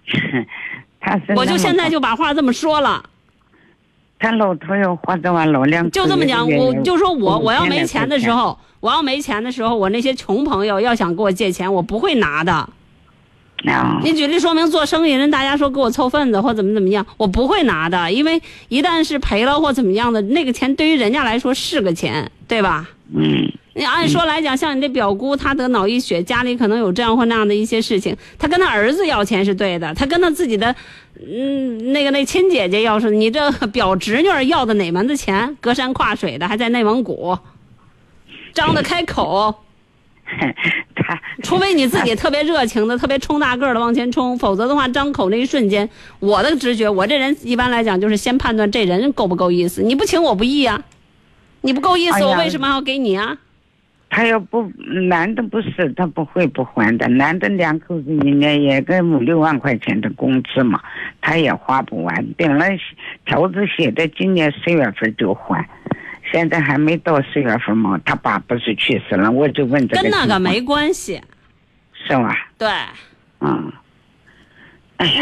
[SPEAKER 12] 他是
[SPEAKER 2] 我就现在就把话这么说了。
[SPEAKER 12] 他老头要花这万老两，
[SPEAKER 2] 就这么讲，我就说我我要没钱的时候，我要没钱的时候，我那些穷朋友要想给我借钱，我不会拿的。
[SPEAKER 12] 啊，
[SPEAKER 2] 你举例说明做生意，人大家说给我凑份子或怎么怎么样，我不会拿的，因为一旦是赔了或怎么样的，那个钱对于人家来说是个钱，对吧？
[SPEAKER 12] 嗯，
[SPEAKER 2] 你按说来讲，像你这表姑，她得脑溢血，家里可能有这样或那样的一些事情，她跟她儿子要钱是对的，她跟她自己的，嗯，那个那亲姐姐要是你这表侄女儿要的哪门子钱？隔山跨水的，还在内蒙古，张得开口。
[SPEAKER 12] 他
[SPEAKER 2] 除非你自己 特别热情的、特别冲大个儿的往前冲，否则的话，张口那一瞬间，我的直觉，我这人一般来讲就是先判断这人够不够意思。你不请我不义啊、你不够意思，
[SPEAKER 12] 哎
[SPEAKER 2] 我为什么要给你啊？
[SPEAKER 12] 他要不男的不是他不会不还的，男的两口子一年也个五六万块钱的工资嘛，他也花不完。本来条子写的今年十月份就还，现在还没到四月份嘛，他爸不是去世了，我就问这个
[SPEAKER 2] 跟那个没关系。
[SPEAKER 12] 是吧？
[SPEAKER 2] 对，
[SPEAKER 12] 嗯，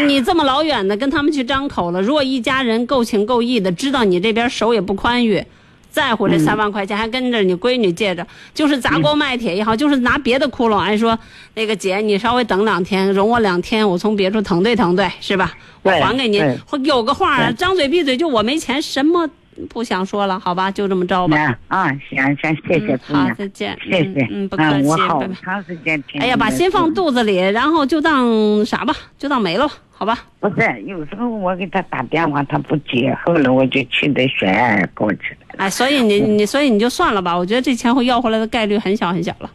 [SPEAKER 2] 你这么老远的跟他们去张口了，如果一家人够情够义的，知道你这边手也不宽裕，在乎这三万块钱，还跟着你闺女借着，就是砸锅卖铁也好，就是拿别的窟窿，哎说那个姐你稍微等两天，容我两天，我从别处腾对腾对，是吧？我还给您有个话啊，张嘴闭嘴就我没钱，什么不想说了，好吧，就这么着吧。
[SPEAKER 12] 那啊，行行，谢谢
[SPEAKER 2] 嗯好
[SPEAKER 12] 姑娘，
[SPEAKER 2] 再见
[SPEAKER 12] 谢谢，
[SPEAKER 2] 嗯嗯不客气
[SPEAKER 12] 我好长时间听。
[SPEAKER 2] 哎呀，把心放肚子里，然后就当啥吧，就当没了吧，好吧？
[SPEAKER 12] 不是，有时候我给他打电话，他不接，后来我就去的学院过去了。
[SPEAKER 2] 哎，所以你你所以你就算了吧，我觉得这钱会要回来的概率很小很小了。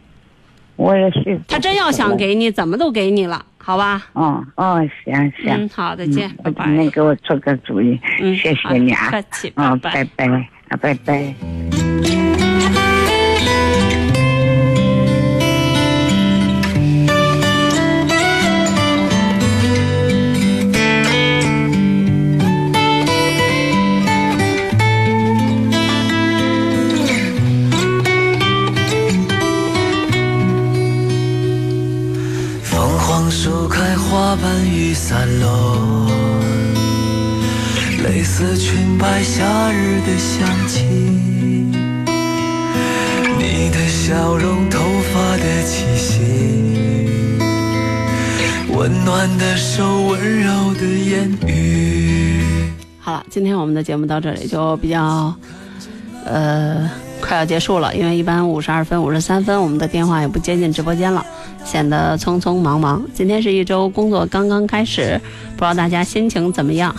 [SPEAKER 12] 我也是。
[SPEAKER 2] 他真要想给你，怎么都给你了，好吧？
[SPEAKER 12] 哦哦，行行。
[SPEAKER 2] 嗯，好，再见，拜拜。
[SPEAKER 12] 给我出个主意，
[SPEAKER 2] 嗯
[SPEAKER 12] 谢谢你啊。
[SPEAKER 2] 好客气拜，
[SPEAKER 12] 拜拜拜拜。
[SPEAKER 3] 花瓣雨伞落，蕾丝裙摆夏日的香气，你的笑容，头发的气息，温暖的手，温柔的言语。
[SPEAKER 2] 好了，今天我们的节目到这里就比较，呃，快要结束了，因为一般五十二分、五十三分，我们的电话也不接进直播间了，显得匆匆忙忙。今天是一周工作刚刚开始，不知道大家心情怎么样？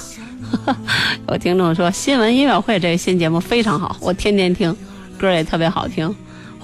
[SPEAKER 2] 有听众说新闻音乐会这个新节目非常好，我天天听，歌也特别好听。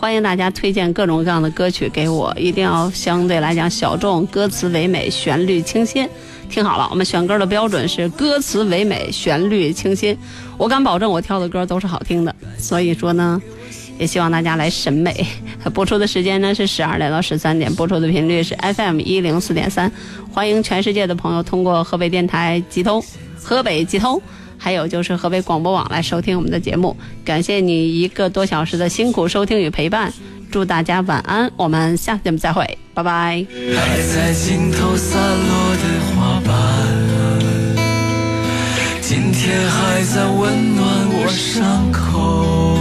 [SPEAKER 2] 欢迎大家推荐各种各样的歌曲给我，一定要相对来讲小众，歌词唯美，旋律清新。听好了，我们选歌的标准是歌词唯美，旋律清新。我敢保证，我挑的歌都是好听的。所以说呢，也希望大家来审美。播出的时间呢是十二点到十三点，播出的频率是 FM 一零四点三。欢迎全世界的朋友通过河北电台集通、河北集通，还有就是河北广播网来收听我们的节目。感谢你一个多小时的辛苦收听与陪伴，祝大家晚安，我们下次节目再会，拜拜。
[SPEAKER 3] 还在心头散落的花瓣，今天还在温暖我伤口。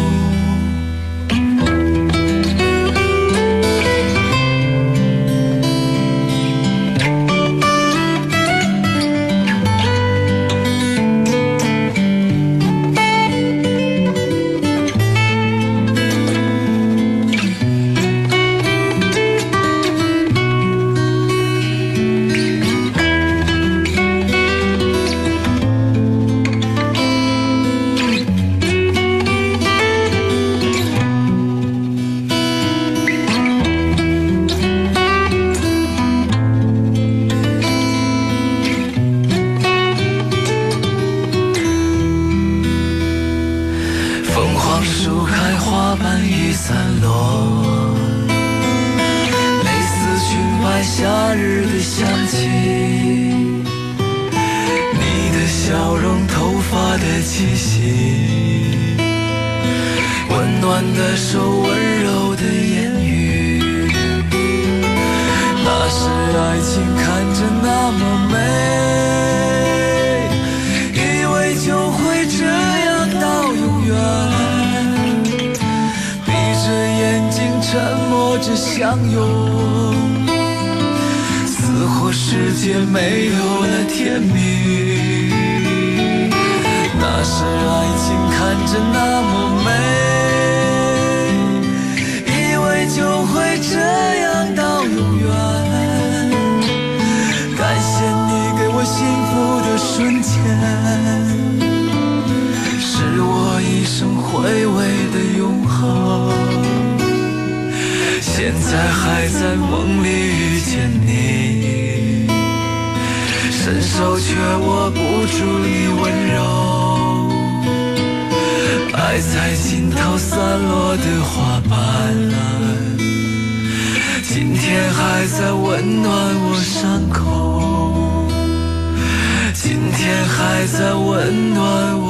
[SPEAKER 5] 我的花瓣今天还在温暖我伤口。今天还在温暖我